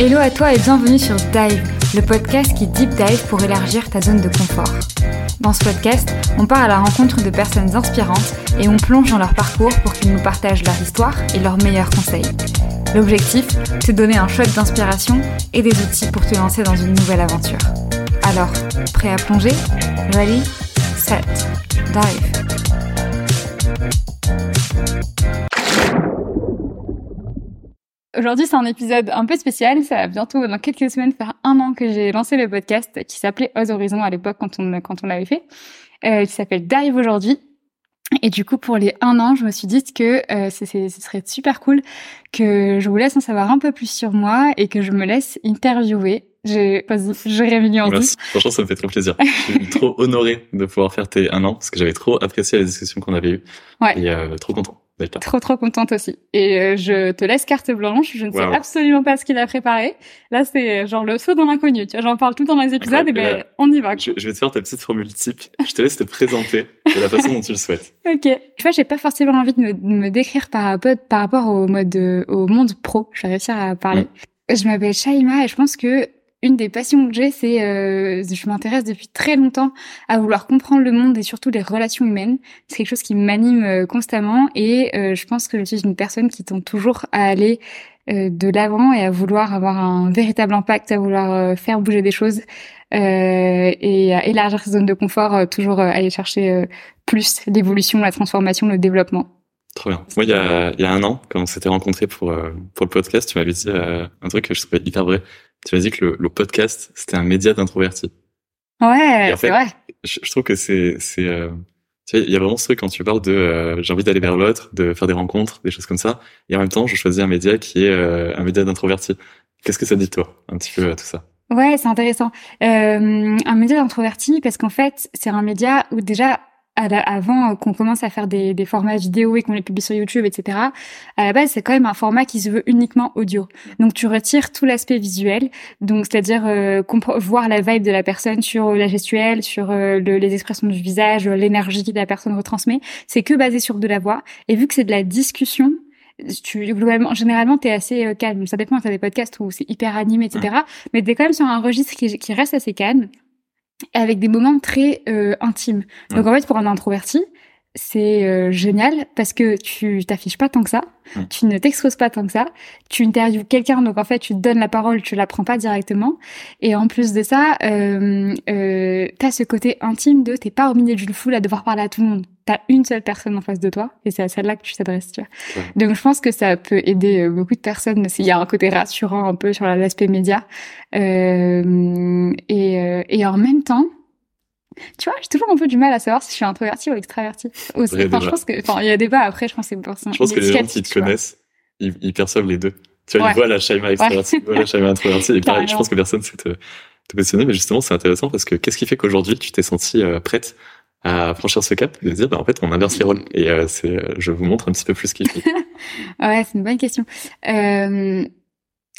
Hello à toi et bienvenue sur Dive, le podcast qui deep dive pour élargir ta zone de confort. Dans ce podcast, on part à la rencontre de personnes inspirantes et on plonge dans leur parcours pour qu'ils nous partagent leur histoire et leurs meilleurs conseils. L'objectif, de donner un shot d'inspiration et des outils pour te lancer dans une nouvelle aventure. Alors, prêt à plonger? Ready, set, dive. Aujourd'hui, c'est un épisode un peu spécial. Ça va bientôt, dans quelques semaines, faire un an que j'ai lancé le podcast qui s'appelait Oz Horizon à l'époque quand on, quand on l'avait fait, euh, qui s'appelle Dive aujourd'hui. Et du coup, pour les un an, je me suis dit que euh, ce serait super cool que je vous laisse en savoir un peu plus sur moi et que je me laisse interviewer. J'ai, je en Merci. Franchement, ça me fait trop plaisir. je suis trop honoré de pouvoir faire tes un an parce que j'avais trop apprécié la discussion qu'on avait eue. Ouais. Et euh, trop content. Trop trop contente aussi. Et euh, je te laisse carte blanche. Je ne sais absolument pas ce qu'il a préparé. Là, c'est euh, genre le saut dans l'inconnu. Tu vois, j'en parle tout dans les épisodes et ben on y va. Je, vais te faire ta petite formule type. Je te laisse te présenter de la façon dont tu le souhaites. Ok. Tu vois, j'ai pas forcément envie de me, me décrire par, par rapport au mode au monde pro. Je vais réussir à parler. Je m'appelle Shaima et je pense que une des passions que j'ai, c'est euh, je m'intéresse depuis très longtemps à vouloir comprendre le monde et surtout les relations humaines. C'est quelque chose qui m'anime euh, constamment et euh, je pense que je suis une personne qui tente toujours à aller euh, de l'avant et à vouloir avoir un véritable impact, à vouloir faire bouger des choses et à élargir sa zone de confort, toujours aller chercher plus l'évolution, la transformation, le développement. Trop bien. Moi, il y a, il y a un an, quand on s'était rencontrés pour, pour le podcast, tu m'avais dit un truc que je trouvais hyper vrai tu m'as dit que le, le podcast, c'était un média d'introverti. Ouais, c'est vrai. Je, je, trouve que c'est, c'est, euh, tu vois, il y a vraiment ce truc quand tu parles de, euh, j'ai envie d'aller vers l'autre, de faire des rencontres, des choses comme ça. Et en même temps, je choisis un média qui est euh, un média d'introverti. Qu'est-ce que ça dit toi, un petit peu tout ça? Ouais, c'est intéressant. un média d'introverti parce qu'en fait, c'est un média où déjà avant qu'on commence à faire des, des formats vidéo et qu'on les publie sur YouTube, etc. À la base, c'est quand même un format qui se veut uniquement audio. Donc, tu retires tout l'aspect visuel, donc c'est-à-dire euh, voir la vibe de la personne sur la gestuelle, sur euh, les expressions du visage, l'énergie que la personne retransmet. C'est que basé sur de la voix. Et vu que c'est de la discussion, tu globalement généralement t'es assez euh, calme ça dépend t'as des podcasts où c'est hyper animé etc mais t'es quand même sur un registre qui, qui reste assez calme avec des moments très euh, intimes. Donc en fait, pour un introverti, c'est euh, génial parce que tu t'affiches pas tant que ça, tu ne t'exposes pas tant que ça, tu interviews quelqu'un, donc en fait tu te donnes la parole, tu la prends pas directement, et en plus de ça, euh, euh, t'as ce côté intime de t'es pas au milieu d'une foule à devoir parler à tout le monde, t'as une seule personne en face de toi, et c'est à celle-là que tu t'adresses, tu vois. Donc je pense que ça peut aider euh, beaucoup de personnes, il y a un côté rassurant un peu sur l'aspect média, euh, et, euh, et en même temps, tu vois, j'ai toujours un peu du mal à savoir si je suis introverti ou extraverti. Aussi. Enfin, je pense que, enfin, il y a débat après, je pense que c'est Je pense que les gens qui te connaissent, ils, ils, perçoivent les deux. Tu vois, ils voient la Shaima extravertie, ils voient la Shaima introvertie. Et pareil, je pense que personne sait te, te positionner, mais justement, c'est intéressant parce que qu'est-ce qui fait qu'aujourd'hui, tu t'es sentie euh, prête à franchir ce cap et de dire, bah, en fait, on inverse les rôles. Et euh, c'est, euh, je vous montre un petit peu plus ce qu'il fait. ouais, c'est une bonne question. Euh,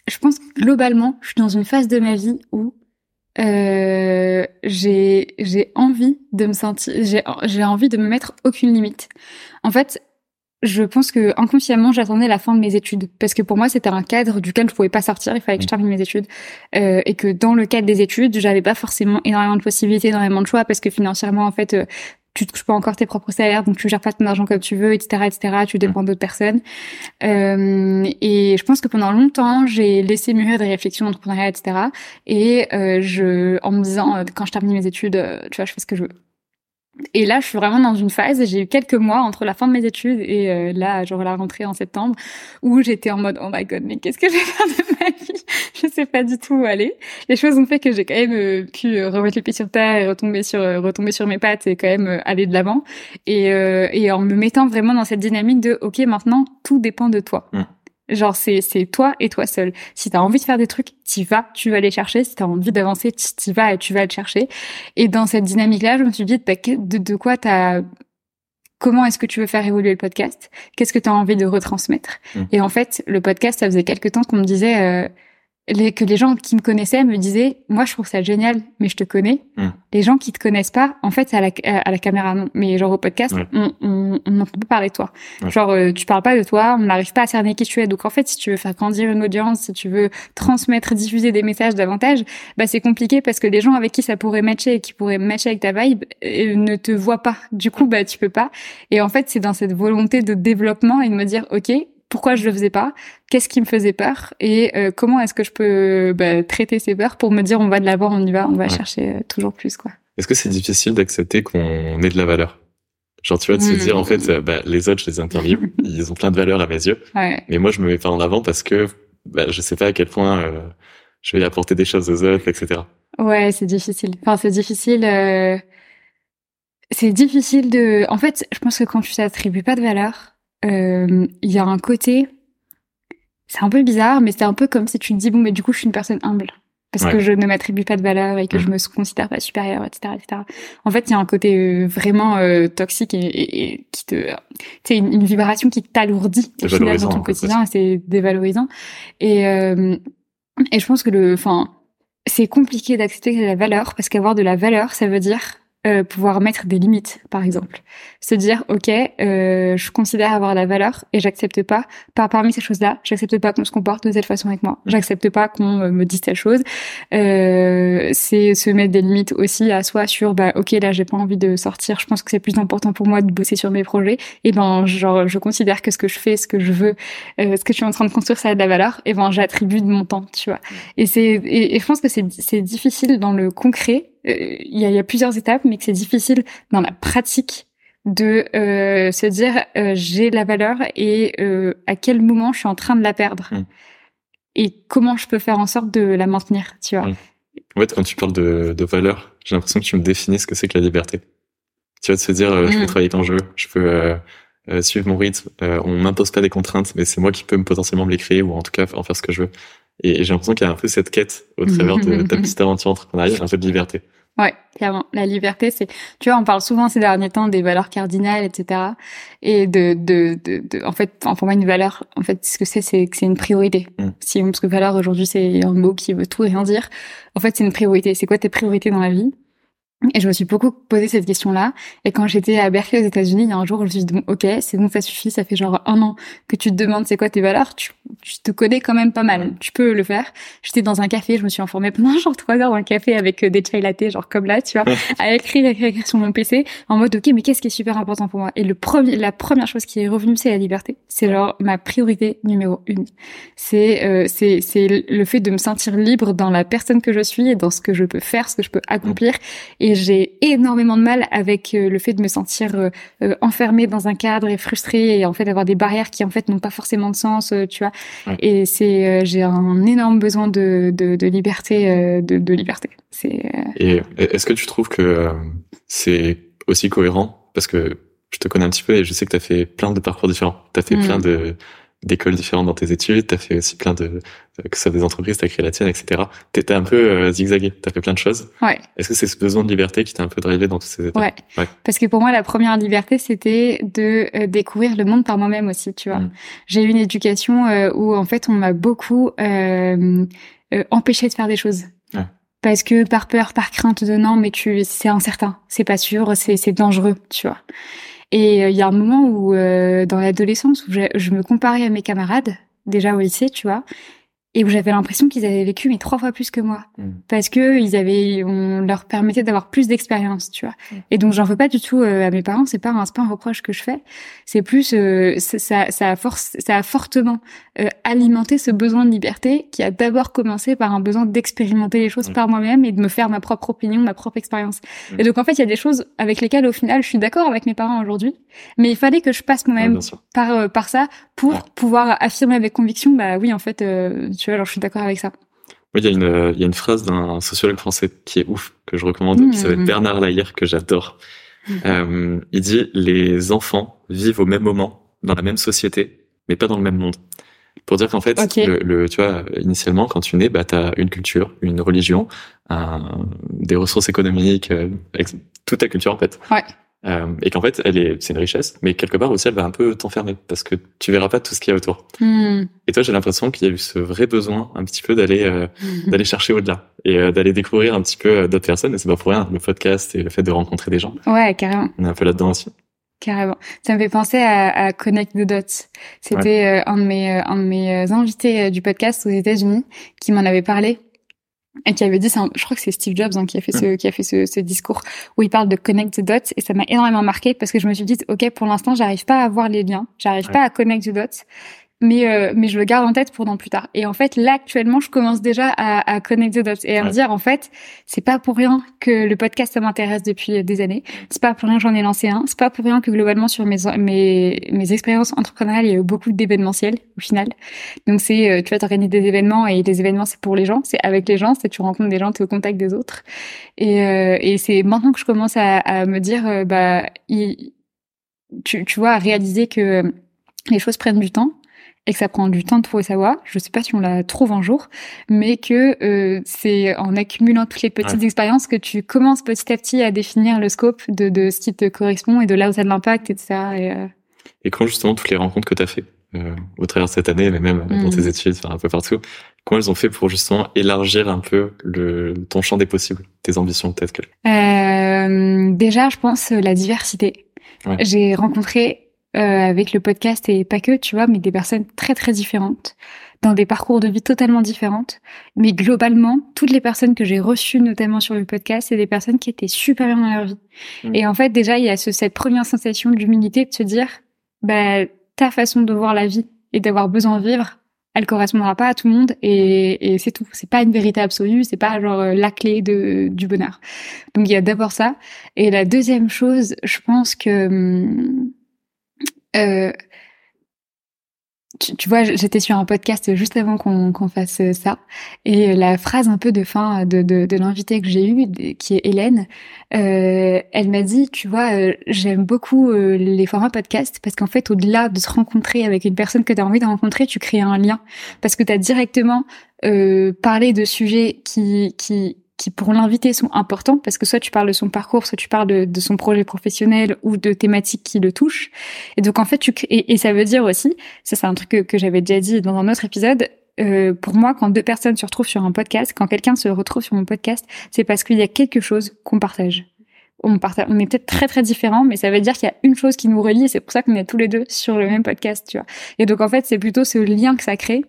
je pense que globalement, je suis dans une phase de ma vie où euh, j'ai j'ai envie de me sentir j'ai j'ai envie de me mettre aucune limite. En fait, je pense que inconsciemment j'attendais la fin de mes études. Parce que pour moi c'était un cadre duquel je pouvais pas sortir il fallait que je termine mes études. Euh, et que dans le cadre des études j'avais pas forcément énormément de possibilités énormément de choix parce que financièrement en fait euh, tu touches pas encore tes propres salaires, donc tu gères pas ton argent comme tu veux, etc., etc. Tu dépends d'autres personnes. Euh, et je pense que pendant longtemps, j'ai laissé mûrir des réflexions d'entrepreneuriat, etc. Et euh, je, en me disant, euh, quand je termine mes études, euh, tu vois, je fais ce que je veux. Et là, je suis vraiment dans une phase, j'ai eu quelques mois entre la fin de mes études et euh, là, genre la rentrée en septembre, où j'étais en mode, oh my god, mais qu'est-ce que je vais faire de ma vie? Je sais pas du tout où aller. Les choses ont fait que j'ai quand même euh, pu euh, remettre les pieds sur terre et retomber sur, retomber sur mes pattes et quand même aller de l'avant. Et, et en me mettant vraiment dans cette dynamique de, ok, maintenant, tout dépend de toi. Mmh. Genre c'est c'est toi et toi seul. Si tu as envie de faire des trucs, tu vas, tu vas les chercher. Si tu as envie d'avancer, tu vas et tu vas le chercher. Et dans cette dynamique-là, je me suis dit bah, de, de quoi t'as comment est-ce que tu veux faire évoluer le podcast? Qu'est-ce que tu as envie de retransmettre? Mmh. Et en fait, le podcast, ça faisait quelques temps qu'on me disait euh, les, que les gens qui me connaissaient me disaient, moi, je trouve ça génial, mais je te connais. Mm. Les gens qui te connaissent pas, en fait, à la, à la caméra, non. Mais genre au podcast, Ouais. on, on, on n'entend pas parler de toi. Ouais. Genre, euh, tu parles pas de toi, on n'arrive pas à cerner qui tu es. Donc, en fait, si tu veux faire grandir une audience, si tu veux transmettre, diffuser des messages davantage, bah, c'est compliqué parce que les gens avec qui ça pourrait matcher et qui pourraient matcher avec ta vibe euh, ne te voient pas. Du coup, bah, tu peux pas. Et en fait, c'est dans cette volonté de développement et de me dire, OK, pourquoi je le faisais pas Qu'est-ce qui me faisait peur Et euh, comment est-ce que je peux bah, traiter ces peurs pour me dire, on va de l'avant, on y va, on va Ouais. chercher euh, toujours plus, quoi. Est-ce que c'est difficile d'accepter qu'on ait de la valeur? Genre, tu vois, de se Mm. dire, en fait, euh, bah, les autres, je les interviewe, ils ont plein de valeur à mes yeux, Ouais. mais moi, je me mets pas en avant parce que bah, je sais pas à quel point euh, je vais apporter des choses aux autres, etc. Ouais, c'est difficile. Enfin, c'est difficile. euh, C'est difficile de. En fait, je pense que quand tu t'attribues pas de valeur, il y a un côté. C'est un peu bizarre, mais c'est un peu comme si tu te dis bon, mais du coup, je suis une personne humble parce Ouais. que je ne m'attribue pas de valeur et que Mm. je me considère pas supérieure, etc., etc. En fait, il y a un côté euh, vraiment euh, toxique et, et- et qui te, c'est une, une vibration qui t'alourdit au final dans ton quotidien. C'est dévalorisant. Et euh, et je pense que le, enfin, c'est compliqué d'accepter que la valeur parce qu'avoir de la valeur, ça veut dire euh, pouvoir mettre des limites, par exemple. Se dire, ok, euh, je considère avoir la valeur et j'accepte pas, par parmi ces choses-là, j'accepte pas qu'on se comporte de telle façon avec moi. J'accepte pas qu'on euh, me dise telle chose. Euh, c'est se mettre des limites aussi à soi sur, bah, ok, là, j'ai pas envie de sortir. Je pense que c'est plus important pour moi de bosser sur mes projets. Et ben, genre, je considère que ce que je fais, ce que je veux, euh, ce que je suis en train de construire, ça a de la valeur. Et ben, j'attribue de mon temps, tu vois. Et c'est, et, et je pense que c'est, c'est difficile dans le concret. Euh, Il y, a, il y a plusieurs étapes, mais que c'est difficile dans la pratique de euh, se dire euh, j'ai la valeur et euh, à quel moment je suis en train de la perdre Mm. et comment je peux faire en sorte de la maintenir, tu vois. Mm. En fait, quand tu parles de, de valeur, j'ai l'impression que tu me définis ce que c'est que la liberté. Tu vas te se dire, je peux Mm. travailler quand je veux, je peux suivre mon rythme, on m'impose pas des contraintes, mais c'est moi qui peux me potentiellement me les créer ou en tout cas en faire ce que je veux. Et j'ai l'impression qu'il y a un peu cette quête au travers de ta petite aventure entrepreneuriale, un peu de liberté. Ouais, clairement. La liberté, c'est, tu vois, on parle souvent ces derniers temps des valeurs cardinales, etc. Et de, de, de, de- en fait, enfin, pour moi, une valeur, en fait, ce que c'est, c'est que c'est une priorité. Mm. Si, parce que valeur aujourd'hui, c'est un mot qui veut tout et rien dire. En fait, c'est une priorité. C'est quoi tes priorités dans la vie? Et je me suis beaucoup posé cette question-là. Et quand j'étais à Berkeley aux États-Unis, il y a un jour je me suis dit, bon, ok, c'est bon, ça suffit. Ça fait genre un an que tu te demandes c'est quoi tes valeurs. Tu, tu te connais quand même pas mal. Tu peux le faire. J'étais dans un café, je me suis informée pendant genre trois heures dans un café avec euh, des chai latte, genre comme là, tu vois, à écrire, écrire, écrire sur mon PC, en mode, ok, mais qu'est-ce qui est super important pour moi? Et le premier, la première chose qui est revenue, c'est la liberté. C'est genre ma priorité numéro une. C'est, euh, c'est, c'est le fait de me sentir libre dans la personne que je suis et dans ce que je peux faire, ce que je peux accomplir. Et j'ai énormément de mal avec euh, le fait de me sentir euh, euh, enfermée dans un cadre et frustrée et en fait avoir des barrières qui en fait n'ont pas forcément de sens, euh, tu vois. Ouais. Et c'est, j'ai un énorme besoin de, de, de liberté, de, de liberté. C'est, Et est-ce que tu trouves que c'est aussi cohérent? Parce que je te connais un petit peu et je sais que tu as fait plein de parcours différents. Tu as fait Mm. plein de d'écoles différentes dans tes études, tu as fait aussi plein de euh, que ce soit des entreprises, tu as créé la tienne, etc. Tu étais un peu euh, zigzagué, tu as fait plein de choses. ouais. Est-ce que c'est ce besoin de liberté qui t'a un peu drivé dans toutes ces étapes? Ouais. Ouais. Parce que pour moi, la première liberté, c'était de euh, découvrir le monde par moi-même aussi, tu vois. Mm. J'ai eu une éducation euh, où, en fait, on m'a beaucoup empêché de faire des choses. Ouais. Parce que par peur, par crainte de non, mais tu, c'est incertain, c'est pas sûr, c'est, c'est dangereux, tu vois. Et euh, il y a un moment où, euh, dans l'adolescence, où je, je me comparais à mes camarades, déjà au lycée, tu vois, et où j'avais l'impression qu'ils avaient vécu mais trois fois plus que moi Mm. parce que ils avaient on leur permettait d'avoir plus d'expérience tu vois et donc j'en veux pas du tout euh, à mes parents c'est pas un pas un reproche que je fais c'est plus euh, ça, ça a force ça a fortement euh, alimenté ce besoin de liberté qui a d'abord commencé par un besoin d'expérimenter les choses Mm. par moi-même et de me faire ma propre opinion ma propre expérience Mm. et donc en fait il y a des choses avec lesquelles au final je suis d'accord avec mes parents aujourd'hui mais il fallait que je passe moi-même par euh, par ça pour Ouais. pouvoir affirmer avec conviction bah oui en fait euh, tu vois alors je suis d'accord avec ça Oui, il y a une, euh, il y a une phrase d'un sociologue français qui est ouf, que je recommande, Mmh. qui s'appelle Bernard Laïr, que j'adore. Euh, il dit, les enfants vivent au même moment, dans la même société, mais pas dans le même monde. Pour dire qu'en fait, Ok. le, le- tu vois, initialement, quand tu nais, bah, t'as une culture, une religion, un, des ressources économiques, euh, toute ta culture, en fait. Ouais. Euh, et qu'en fait, elle est, c'est une richesse, mais quelque part aussi, elle va un peu t'enfermer parce que tu verras pas tout ce qu'il y a autour. Hmm. Et toi, j'ai l'impression qu'il y a eu ce vrai besoin, un petit peu, d'aller euh, d'aller chercher au-delà et euh, d'aller découvrir un petit peu euh, d'autres personnes. Et c'est pas pour rien le podcast et le fait de rencontrer des gens. Ouais, carrément. On est un peu là-dedans aussi. Carrément. Ça me fait penser à, à Connect the Dots. C'était un de mes un de mes invités du podcast aux États-Unis qui m'en avait parlé et qui avait dit, je crois que c'est Steve Jobs hein, qui a fait ce, qui a fait ce, ce, discours où il parle de connect the dots. Et ça m'a énormément marqué parce que je me suis dit, ok, pour l'instant, j'arrive pas à voir les liens, j'arrive pas à connect the dots, mais euh, mais je le garde en tête pour dans plus tard. Et en fait, là actuellement, je commence déjà à, à connecter dots et à me dire en fait, c'est pas pour rien que le podcast ça m'intéresse depuis des années. C'est pas pour rien que j'en ai lancé un. C'est pas pour rien que globalement sur mes mes mes expériences entrepreneuriales, il y a eu beaucoup d'événementiels au final. Donc c'est euh, tu vas t'organiser des événements et les événements c'est pour les gens, c'est avec les gens, c'est tu rencontres des gens, tu es au contact des autres. Et euh, et c'est maintenant que je commence à, à me dire euh, bah il, tu tu vois à réaliser que les choses prennent du temps et que ça prend du temps de trouver sa voie. Je sais pas si on la trouve un jour, mais que euh, c'est en accumulant toutes les petites expériences que tu commences petit à petit à définir le scope de, de ce qui te correspond et de là où ça a de l'impact, etc. Et, euh... et quand justement toutes les rencontres que tu as fait euh, au travers de cette année, mais même dans mm. tes études, un peu partout, comment elles ont fait pour justement élargir un peu le, ton champ des possibles, tes ambitions peut-être que... Euh, déjà, je pense la diversité. J'ai rencontré euh, avec le podcast et pas que, tu vois, mais des personnes très très différentes, dans des parcours de vie totalement différentes. Mais globalement, toutes les personnes que j'ai reçues, notamment sur le podcast, c'est des personnes qui étaient super bien dans leur vie. Mm. Et en fait, déjà, il y a ce, cette première sensation d'humilité de se dire, bah, ta façon de voir la vie et d'avoir besoin de vivre, elle correspondra pas à tout le monde et, et c'est tout. C'est pas une vérité absolue, c'est pas genre euh, la clé de, du bonheur. Donc il y a d'abord ça. Et la deuxième chose, je pense que hum, euh, tu, vois, j'étais sur un podcast juste avant qu'on fasse ça, et la phrase un peu de fin de, de, l'invité que j'ai eu, qui est Hélène, euh, elle m'a dit, tu vois, euh, j'aime beaucoup euh, les formats podcast parce qu'en fait, au-delà de se rencontrer avec une personne que tu as envie de rencontrer, tu crées un lien. Parce que tu as directement euh, parlé de sujets qui qui qui pour l'invité sont importants parce que soit tu parles de son parcours, soit tu parles de, son projet professionnel ou de thématiques qui le touchent. Et donc en fait, tu et, et ça veut dire aussi, ça c'est un truc que, que j'avais déjà dit dans un autre épisode. Euh, pour moi, quand deux personnes se retrouvent sur un podcast, quand quelqu'un se retrouve sur mon podcast, c'est parce qu'il y a quelque chose qu'on partage. On, partage, on est peut-être très très différents, mais ça veut dire qu'il y a une chose qui nous relie et c'est pour ça qu'on est tous les deux sur le même podcast, tu vois. Et donc en fait, c'est plutôt ce lien que ça crée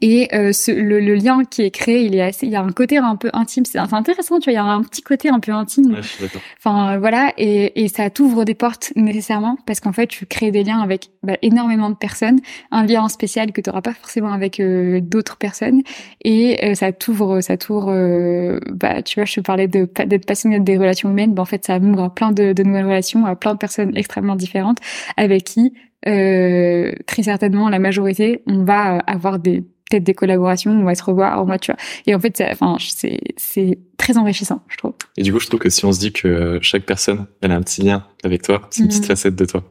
et euh, ce, le, le, lien qui est créé, il est assez, il y a un côté un peu intime. C'est intéressant, tu vois. Il y a un petit côté un peu intime. Ouais, enfin voilà, et, et ça t'ouvre des portes nécessairement parce qu'en fait, tu crées des liens avec bah, énormément de personnes, un lien spécial que tu n'auras pas forcément avec euh, d'autres personnes, et euh, ça t'ouvre, ça t'ouvre. Euh, bah tu vois, je te parlais de d'être passionné des relations humaines. Bah, en fait, ça ouvre plein de, de nouvelles relations à plein de personnes extrêmement différentes avec qui euh, très certainement la majorité, on va avoir des peut-être des collaborations, on va se revoir, on va, tu vois. Et en fait, enfin, c'est c'est très enrichissant, je trouve. Et du coup, je trouve que si on se dit que chaque personne, elle a un petit lien avec toi, c'est une petite mhm. facette de toi.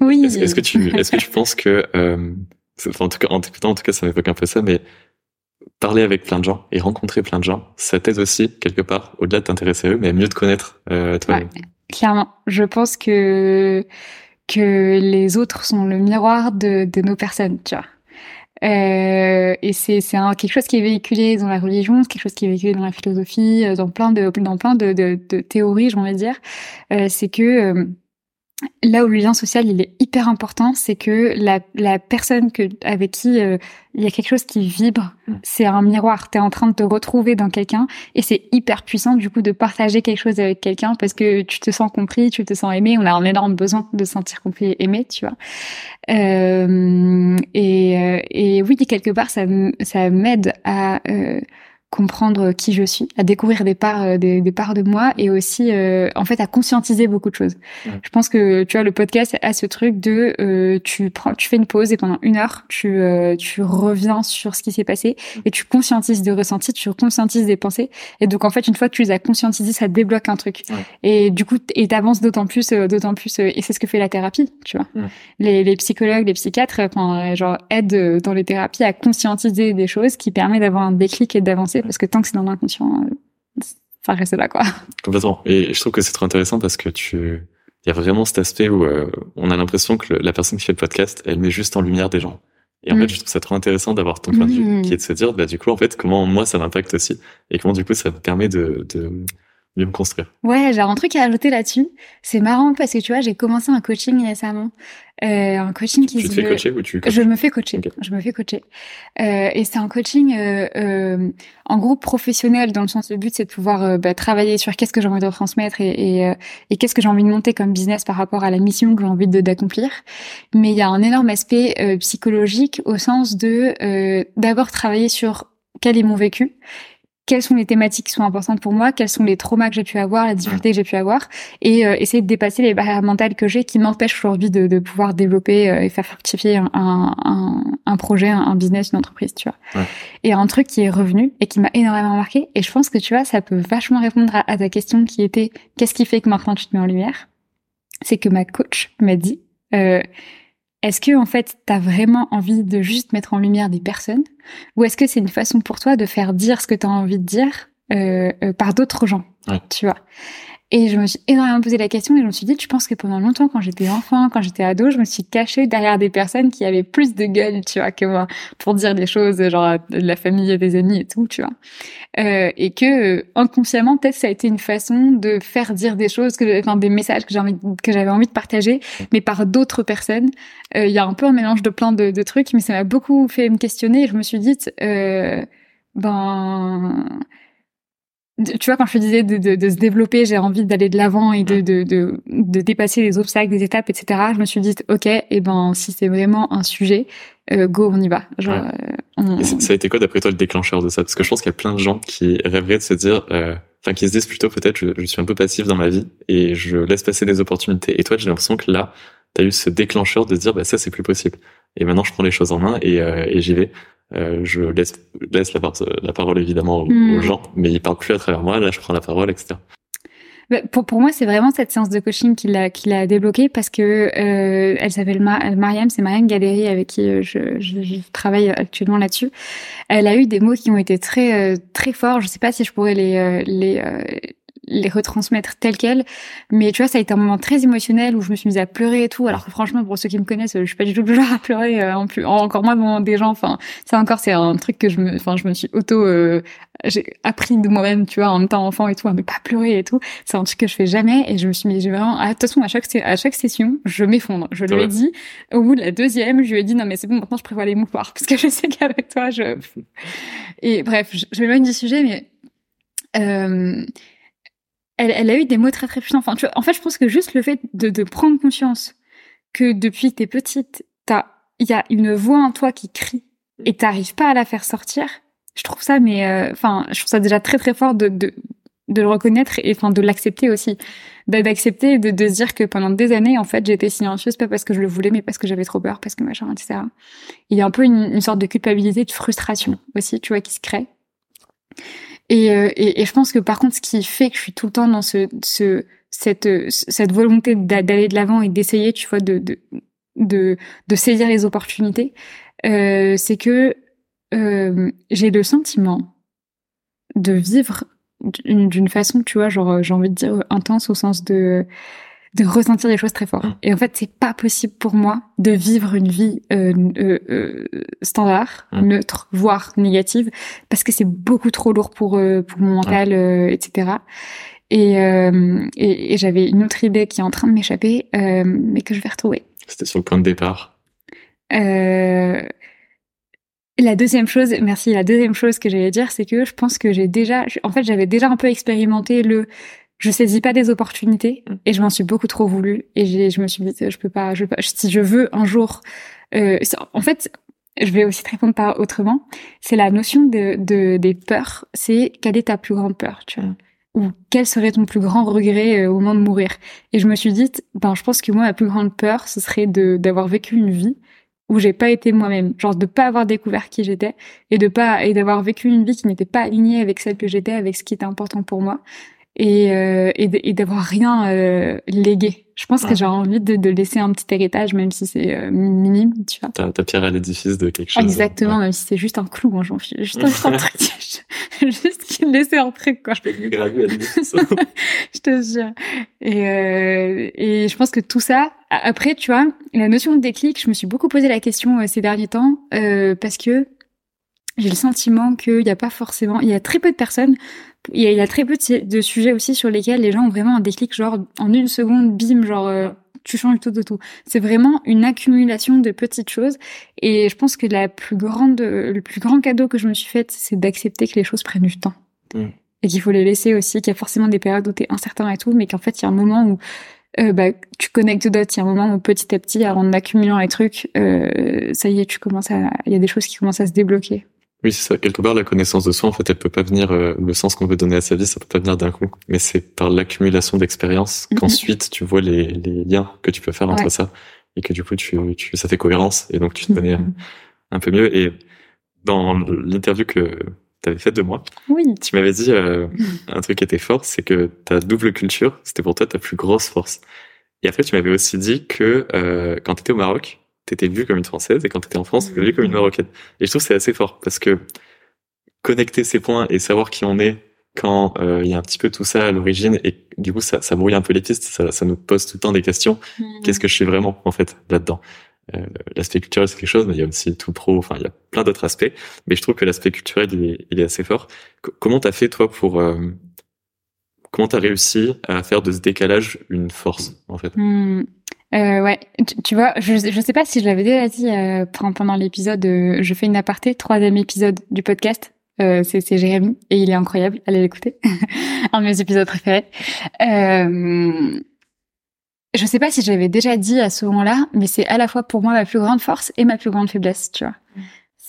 Oui. Est-ce que tu est-ce que tu penses que euh, en tout cas en t'écoutant en tout cas ça m'évoque un peu ça, mais parler avec plein de gens et rencontrer plein de gens, ça t'aide aussi quelque part au-delà de t'intéresser à eux, mais à mieux te connaître euh, toi. Ouais, clairement, je pense que que les autres sont le miroir de, de nos personnes, tu vois. Euh, et c'est c'est quelque chose qui est véhiculé dans la religion, c'est quelque chose qui est véhiculé dans la philosophie, euh, dans plein de dans plein de, de, de théories, j'ai envie de dire. Euh, c'est que euh, là où le lien social il est hyper important, c'est que la, la personne que avec qui euh, il y a quelque chose qui vibre, mm. c'est un miroir. Tu es en train de te retrouver dans quelqu'un et c'est hyper puissant du coup de partager quelque chose avec quelqu'un parce que tu te sens compris, tu te sens aimé. On a un énorme besoin de se sentir compris et aimé, tu vois. Euh, et, euh, et oui, quelque part, ça, ça m'aide à euh, comprendre qui je suis, à découvrir des parts, euh, des, des parts de moi et aussi, euh, en fait, à conscientiser beaucoup de choses. Je pense que tu vois, le podcast a ce truc de euh, tu prends, tu fais une pause et pendant une heure, tu euh, tu reviens sur ce qui s'est passé et tu conscientises des ressentis, tu conscientises des pensées et donc en fait, une fois que tu les as conscientisés, ça te débloque un truc. Et du coup, et t'avances d'autant plus, d'autant plus, et c'est ce que fait la thérapie, tu vois. Les, les psychologues, les psychiatres, enfin, genre aident dans les thérapies à conscientiser des choses qui permet d'avoir un déclic et d'avancer parce que tant que c'est dans l'inconscient, euh, ça reste là, quoi. Complètement. Et je trouve que c'est trop intéressant parce que tu, il y a vraiment cet aspect où euh, on a l'impression que la personne qui fait le podcast, elle met juste en lumière des gens. Et en fait, mm. je trouve ça trop intéressant d'avoir ton point de vue, mm. qui est de se dire, bah, du coup, en fait, comment moi ça m'impacte aussi, et comment du coup ça me permet de, de mieux me construire. Ouais, j'ai un truc à ajouter là-dessus. C'est marrant parce que tu vois, j'ai commencé un coaching récemment. Euh, un coaching qui tu te fais coacher ou tu Je me fais coacher. Je me fais coacher. Euh, et c'est un coaching euh, en groupe professionnel dans le sens le but c'est de pouvoir bah, travailler sur qu'est-ce que j'ai envie de transmettre et, et, et qu'est-ce que j'ai envie de monter comme business par rapport à la mission que j'ai envie d'accomplir. Mais il y a un énorme aspect psychologique au sens de d'abord travailler sur quel est mon vécu quelles sont les thématiques qui sont importantes pour moi, quels sont les traumas que j'ai pu avoir, la difficulté que j'ai pu avoir, et euh, essayer de dépasser les barrières mentales que j'ai qui m'empêchent aujourd'hui de, de, pouvoir développer euh, et faire fructifier un, un, un projet, un, business, une entreprise, tu vois. Ouais. Et un truc qui est revenu et qui m'a énormément marqué, et je pense que tu vois, ça peut vachement répondre à, à ta question qui était qu'est-ce qui fait que maintenant tu te mets en lumière, c'est que ma coach m'a dit euh, est-ce que en fait t'as vraiment envie de juste mettre en lumière des personnes? Ou est-ce que c'est une façon pour toi de faire dire ce que t'as envie de dire euh, euh, par d'autres gens tu vois? Et je me suis énormément posé la question et je me suis dit, tu penses que pendant longtemps, quand j'étais enfant, quand j'étais ado, je me suis cachée derrière des personnes qui avaient plus de gueule, tu vois, que moi, pour dire des choses, genre de la famille et des amis et tout, tu vois. Euh, et que euh, inconsciemment, peut-être ça a été une façon de faire dire des choses, que, enfin des messages que j'avais envie de partager, mais par d'autres personnes. Euh, il y a un peu un mélange de plein de, trucs, mais ça m'a beaucoup fait me questionner. Et je me suis dit, ben tu vois, quand je te disais de, de, de se développer, j'ai envie d'aller de l'avant et de, de, de, de, dépasser les obstacles, des étapes, etc. Je me suis dit, ok, et eh ben si c'est vraiment un sujet, euh, go, on y va. Genre, euh, Ça a été quoi d'après toi le déclencheur de ça? Parce que je pense qu'il y a plein de gens qui rêveraient de se dire, euh, enfin qui se disent plutôt peut-être, je, je, suis un peu passif dans ma vie et je laisse passer des opportunités. Et toi, j'ai l'impression que là, tu as eu ce déclencheur de se dire, bah ça c'est plus possible. Et maintenant, je prends les choses en main et, euh, et j'y vais. Euh, je laisse, laisse la, la, parole évidemment aux, hmm. gens, mais ils parlent plus à travers moi. Là, je prends la parole, etc. Bah, pour, pour moi, c'est vraiment cette séance de coaching qui l'a qui l'a débloqué parce que euh, elle s'appelle Mariam, c'est Mariam Galeri avec qui euh, je, je, je travaille actuellement là-dessus. Elle a eu des mots qui ont été très euh, très forts. Je sais pas si je pourrais les les les retransmettre telles quelles. Mais tu vois, ça a été un moment très émotionnel où je me suis mise à pleurer et tout. Alors que franchement, pour ceux qui me connaissent, je suis pas du tout le genre à pleurer, euh, en plus, encore moins devant des gens. Enfin, ça encore, c'est un truc que je me, enfin, je me suis auto, euh, j'ai appris de moi-même, tu vois, en étant enfant et tout, à ne pas pleurer et tout. C'est un truc que je fais jamais. Et je me suis mis, j'ai vraiment, à toute façon, à chaque, à chaque session, je m'effondre. Je lui ai dit, au bout de la deuxième, je lui ai dit, non, mais c'est bon, maintenant, je prévois les mouchoirs. Parce que je sais qu'avec toi, je, et bref, je, je m'éloigne du sujet, mais, euh, elle, elle, a eu des mots très très puissants. Enfin, tu vois, en fait, je pense que juste le fait de, de prendre conscience que depuis que t'es petite, t'as, il y a une voix en toi qui crie et t'arrives pas à la faire sortir. Je trouve ça, mais euh, enfin, je trouve ça déjà très très fort de, de, de le reconnaître et enfin de l'accepter aussi, d'accepter de, de se dire que pendant des années, en fait, j'étais silencieuse pas parce que je le voulais, mais parce que j'avais trop peur, parce que machin, etc. Il y a un peu une, une sorte de culpabilité, de frustration aussi, tu vois, qui se crée. Et, euh, et, et, je pense que par contre, ce qui fait que je suis tout le temps dans ce, ce cette, cette volonté d'aller de l'avant et d'essayer, tu vois, de, de, de, de, saisir les opportunités, euh, c'est que euh, j'ai le sentiment de vivre d'une façon, tu vois, genre, j'ai envie de dire intense au sens de de ressentir des choses très fortes. Mmh. Et en fait, c'est pas possible pour moi de vivre une vie euh, euh, euh standard, mmh. neutre, voire négative, parce que c'est beaucoup trop lourd pour pour mon mental, euh, etc. Et, et, et j'avais une autre idée qui est en train de m'échapper, mais que je vais retrouver. C'était sur le point de départ. la deuxième chose, merci. La deuxième chose que j'allais dire, c'est que je pense que j'ai déjà, en fait, j'avais déjà un peu expérimenté le je saisis pas des opportunités mm. et je m'en suis beaucoup trop voulu et je me suis dit je peux pas je peux pas si je veux un jour euh, en fait je vais aussi te répondre par autrement. C'est la notion de, de des peurs c'est quelle est ta plus grande peur tu vois ou quel serait ton plus grand regret euh, au moment de mourir. Et je me suis dit ben je pense que moi ma plus grande peur ce serait de d'avoir vécu une vie où j'ai pas été moi-même, genre de pas avoir découvert qui j'étais et de pas et d'avoir vécu une vie qui n'était pas alignée avec celle que j'étais, avec ce qui était important pour moi et, euh, et d'avoir rien euh, légué. Je pense que j'ai envie de, de, laisser un petit héritage, même si c'est euh, minime, tu vois. Ta, ta pierre à l'édifice de quelque chose. Exactement, même si c'est juste un clou, moi j'en suis juste un, truc. juste qu'il laissait entrer quoi. Je peux graver Je te jure. Et, euh, et je pense que tout ça, après, tu vois, la notion de déclic, je me suis beaucoup posé la question euh, ces derniers temps euh, parce que j'ai le sentiment qu'il n'y a pas forcément, il y a très peu de personnes, il y a, très peu de, sujets aussi sur lesquels les gens ont vraiment un déclic, genre en une seconde, bim, genre euh, tu changes tout de tout. C'est vraiment une accumulation de petites choses. Et je pense que la plus grande, le plus grand cadeau que je me suis fait, c'est d'accepter que les choses prennent du temps. Mm. Et qu'il faut les laisser aussi, qu'il y a forcément des périodes où t'es incertain et tout, mais qu'en fait, il y a un moment où euh, bah, tu connectes d'autres. Il y a un moment où petit à petit, en accumulant les trucs, euh, ça y est, tu commences à, il y a des choses qui commencent à se débloquer. Oui, c'est ça. Quelque part, la connaissance de soi, en fait, elle peut pas venir, euh, le sens qu'on veut donner à sa vie, ça peut pas venir d'un coup. Mais c'est par l'accumulation d'expériences mhm. qu'ensuite tu vois les, les, liens que tu peux faire entre ça et que du coup, tu, tu, ça fait cohérence et donc tu te connais mhm. un peu mieux. Et dans l'interview que tu avais faite de moi, oui. tu m'avais dit euh, mhm. un truc qui était fort, c'est que ta double culture, c'était pour toi ta plus grosse force. Et après, tu m'avais aussi dit que euh, quand tu étais au Maroc, t'étais vue comme une Française et quand t'étais en France, t'étais vue comme une Marocaine. Et je trouve que c'est assez fort parce que connecter ces points et savoir qui on est quand euh, il y a un petit peu tout ça à l'origine et du coup ça, ça brouille un peu les pistes, ça, ça nous pose tout le temps des questions. Mm. Qu'est-ce que je suis vraiment en fait là-dedans? Euh, L'aspect culturel c'est quelque chose, mais il y a aussi tout pro. Enfin, il y a plein d'autres aspects. Mais je trouve que l'aspect culturel il est, il est, assez fort. C comment t'as fait toi pour euh, comment t'as réussi à faire de ce décalage une force en fait? Mm. Euh, ouais, tu, vois, je, je sais pas si je l'avais déjà dit euh, pendant l'épisode, euh, je fais une aparté, troisième épisode du podcast. Euh, c'est Jérémy et il est incroyable, allez l'écouter, un de mes épisodes préférés. Euh, je sais pas si j'avais déjà dit à ce moment-là, mais c'est à la fois pour moi ma plus grande force et ma plus grande faiblesse, tu vois.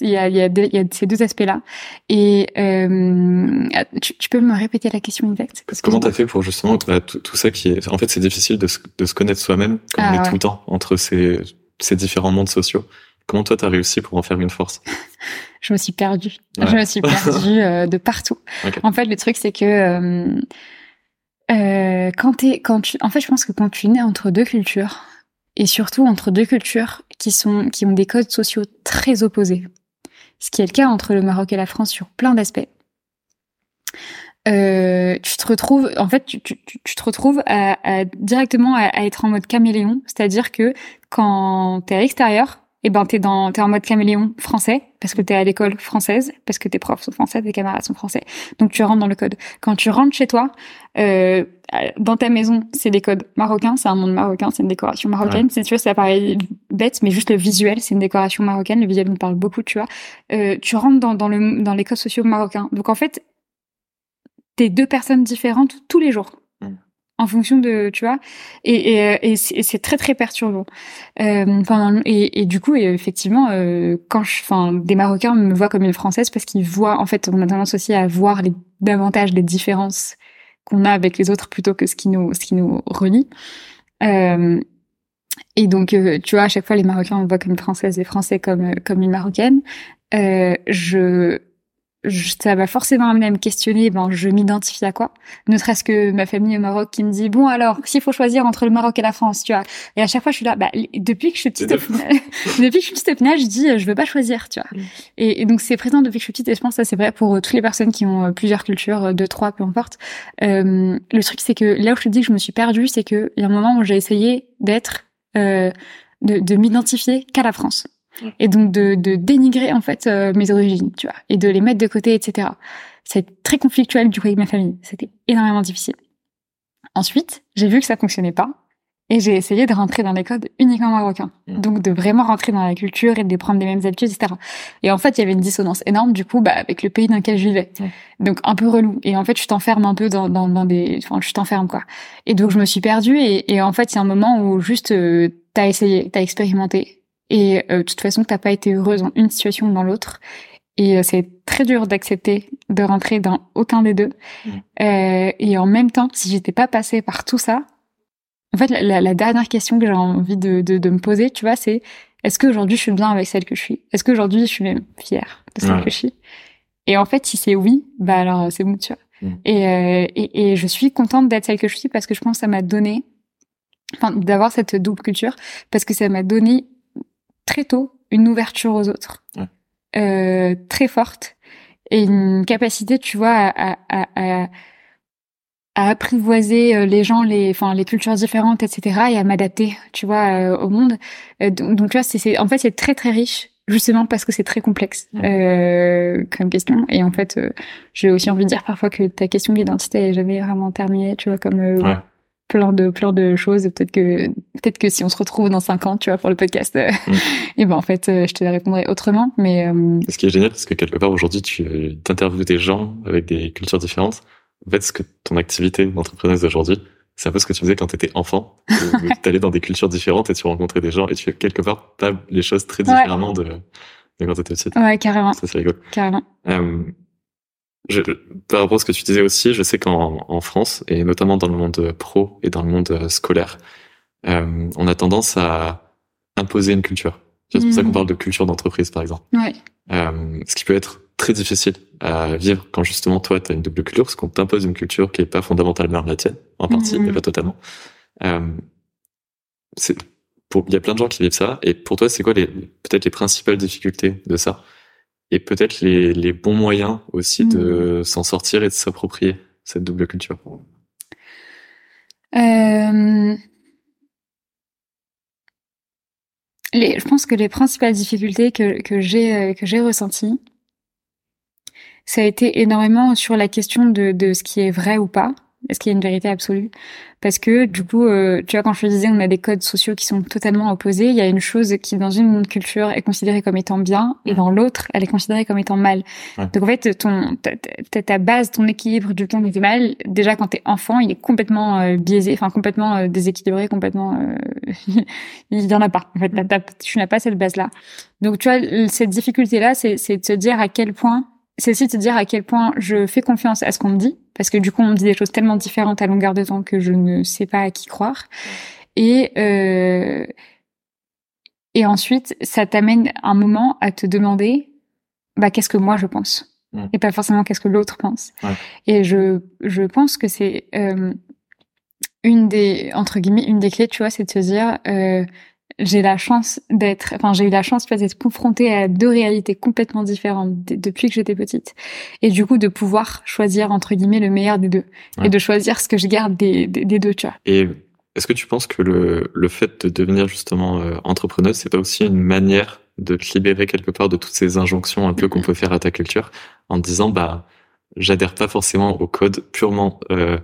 Il y a, il y a, il y a ces deux aspects-là. Et euh, tu, tu, peux me répéter la question exacte? Comment t'as fait pour justement tout, ça qui est... En fait, c'est difficile de se, de se connaître soi-même quand on ah, est tout le temps entre ces, ces différents mondes sociaux. Comment toi, t'as réussi pour en faire une force? Je me suis perdue. Je me suis perdue euh, de partout. En fait, le truc, c'est que... Euh, euh, quand t'es, quand tu, en fait, je pense que quand tu nais entre deux cultures, et surtout entre deux cultures qui sont, qui ont des codes sociaux très opposés, ce qui est le cas entre le Maroc et la France sur plein d'aspects. Euh, tu te retrouves, en fait, tu, te retrouves directement à, à, être en mode caméléon, c'est-à-dire que quand t'es à l'extérieur, et eh ben t'es dans t'es en mode caméléon français parce que t'es à l'école française parce que tes profs sont français tes camarades sont français. Donc tu rentres dans le code. Quand tu rentres chez toi euh, dans ta maison c'est des codes marocains c'est un monde marocain c'est une décoration marocaine. C'est tu vois ça paraît bête mais juste le visuel c'est une décoration marocaine. Le visuel me parle beaucoup tu vois. Euh, tu rentres dans dans le dans les codes sociaux marocains. Donc en fait t'es deux personnes différentes tous les jours en fonction de, tu vois, et, et, et c'est très très perturbant. Euh, et, et, du coup, effectivement, euh, quand je, enfin, des Marocains me voient comme une Française parce qu'ils voient, en fait, on a tendance aussi à voir les, davantage les différences qu'on a avec les autres plutôt que ce qui nous, ce qui nous relie. Euh, et donc, euh, tu vois, à chaque fois, les Marocains me voient comme une Française, les Français comme comme une Marocaine. Euh, je ça va forcément amener à me questionner, ben, je m'identifie à quoi Ne serait-ce que ma famille au Maroc qui me dit, bon alors, s'il faut choisir entre le Maroc et la France, tu vois. Et à chaque fois, je suis là, bah, depuis que je suis petite, depuis que je suis petite je dis, je veux pas choisir, tu vois. Mm. Et, donc, c'est présent depuis que je suis petite, et je pense que ça, c'est vrai pour euh, toutes les personnes qui ont euh, plusieurs cultures, euh, deux, trois, peu importe. Euh, le truc, c'est que là où je te dis que je me suis perdue, c'est qu'il y a un moment où j'ai essayé d'être, euh, de, de m'identifier qu'à la France et donc de, de dénigrer en fait euh, mes origines, tu vois, et de les mettre de côté, etc. C'est très conflictuel du coup avec ma famille. C'était énormément difficile. Ensuite, j'ai vu que ça fonctionnait pas et j'ai essayé de rentrer dans les codes uniquement marocains. Mmh. Donc de vraiment rentrer dans la culture et de prendre les mêmes habitudes, etc. Et en fait, il y avait une dissonance énorme du coup bah, avec le pays dans lequel je vivais. Donc un peu relou. Et en fait, je t'enferme un peu dans, dans, dans des... Enfin, je t'enferme quoi. Et donc je me suis perdue et, et en fait, a un moment où juste euh, t'as essayé, t'as expérimenté, et euh, de toute façon, t'as pas été heureuse dans une situation ou dans l'autre. Et euh, c'est très dur d'accepter de rentrer dans aucun des deux. Mmh. Euh, et en même temps, si j'étais pas passée par tout ça, en fait, la, la dernière question que j'ai envie de, de, de, me poser, tu vois, c'est est-ce qu'aujourd'hui je suis bien avec celle que je suis? Est-ce qu'aujourd'hui je suis même fière de celle que je suis? Et en fait, si c'est oui, bah alors c'est bon, tu vois. Mmh. Et, et, et, je suis contente d'être celle que je suis parce que je pense que ça m'a donné, enfin, d'avoir cette double culture, parce que ça m'a donné très tôt une ouverture aux autres, euh, très forte, et une capacité, tu vois, à, à, à, à apprivoiser euh, les gens, les, enfin, les cultures différentes, etc., et à m'adapter, tu vois, euh, au monde. Donc, donc, tu vois, c'est, en fait, c'est très très riche, justement parce que c'est très complexe euh, comme question. Et en fait, j'ai aussi envie de dire parfois que ta question d'identité est jamais vraiment terminée, tu vois, comme ouais. Plein de plein de choses. Peut-être que peut-être que si on se retrouve dans cinq ans, tu vois, pour le podcast, mm. et ben en fait, je te répondrai autrement. Mais ce qui est génial, parce que quelque part aujourd'hui, tu interviews des gens avec des cultures différentes en fait, ce que ton activité d'entrepreneuse d'aujourd'hui, c'est un peu ce que tu faisais quand tu étais enfant. tu allais dans des cultures différentes et tu rencontrais des gens et tu fais quelque part les choses très différemment de, de, quand tu étais petite. Ouais, carrément. Ça, c'est rigolo. Carrément. Euh, je, par rapport à ce que tu disais aussi, je sais qu'en en France, et notamment dans le monde pro et dans le monde euh, scolaire, euh, on a tendance à imposer une culture. C'est pour ça qu'on mmh. parle de culture d'entreprise, par exemple. Ouais. Euh, ce qui peut être très difficile à vivre quand justement toi tu as une double culture parce qu'on t'impose une culture qui est pas fondamentalement la tienne en partie mais pas totalement euh, il y a plein de gens qui vivent ça et pour toi c'est quoi les peut-être les principales difficultés de ça? Et peut-être les, les bons moyens aussi de mhm. s'en sortir et de s'approprier cette double culture euh... Les, je pense que les principales difficultés que, que j'ai euh, que j'ai ressenties, ça a été énormément sur la question de, de ce qui est vrai ou pas. Est-ce qu'il y a une vérité absolue Parce que du coup, euh, tu vois, quand je te disais, on a des codes sociaux qui sont totalement opposés. Il y a une chose qui, dans une culture, est considérée comme étant bien, et dans l'autre, elle est considérée comme étant mal. Donc en fait, ton ta, ta, base, ton équilibre du temps et du mal, déjà quand t'es enfant, il est complètement euh, biaisé, enfin complètement euh, déséquilibré, complètement. il y en a pas. En fait, tu n'as pas cette base-là. Donc tu vois, cette difficulté-là, c'est de se dire à quel point c'est aussi de dire à quel point je fais confiance à ce qu'on me dit, parce que du coup, on me dit des choses tellement différentes à longueur de temps que je ne sais pas à qui croire. Et euh, et ensuite, ça t'amène un moment à te demander, bah, qu'est-ce que moi je pense, mmh. et pas forcément qu'est-ce que l'autre pense. Et je je pense que c'est euh, une des entre guillemets une des clés, tu vois, c'est de se dire euh, j'ai la chance d'être, enfin j'ai eu la chance d'être confrontée à deux réalités complètement différentes depuis que j'étais petite, et du coup de pouvoir choisir entre guillemets le meilleur des deux. Et de choisir ce que je garde des, des, deux, tu vois. Et est-ce que tu penses que le, le fait de devenir justement euh, entrepreneuse, c'est pas aussi une manière de te libérer quelque part de toutes ces injonctions un peu qu'on peut faire à ta culture en disant bah j'adhère pas forcément au code purement euh,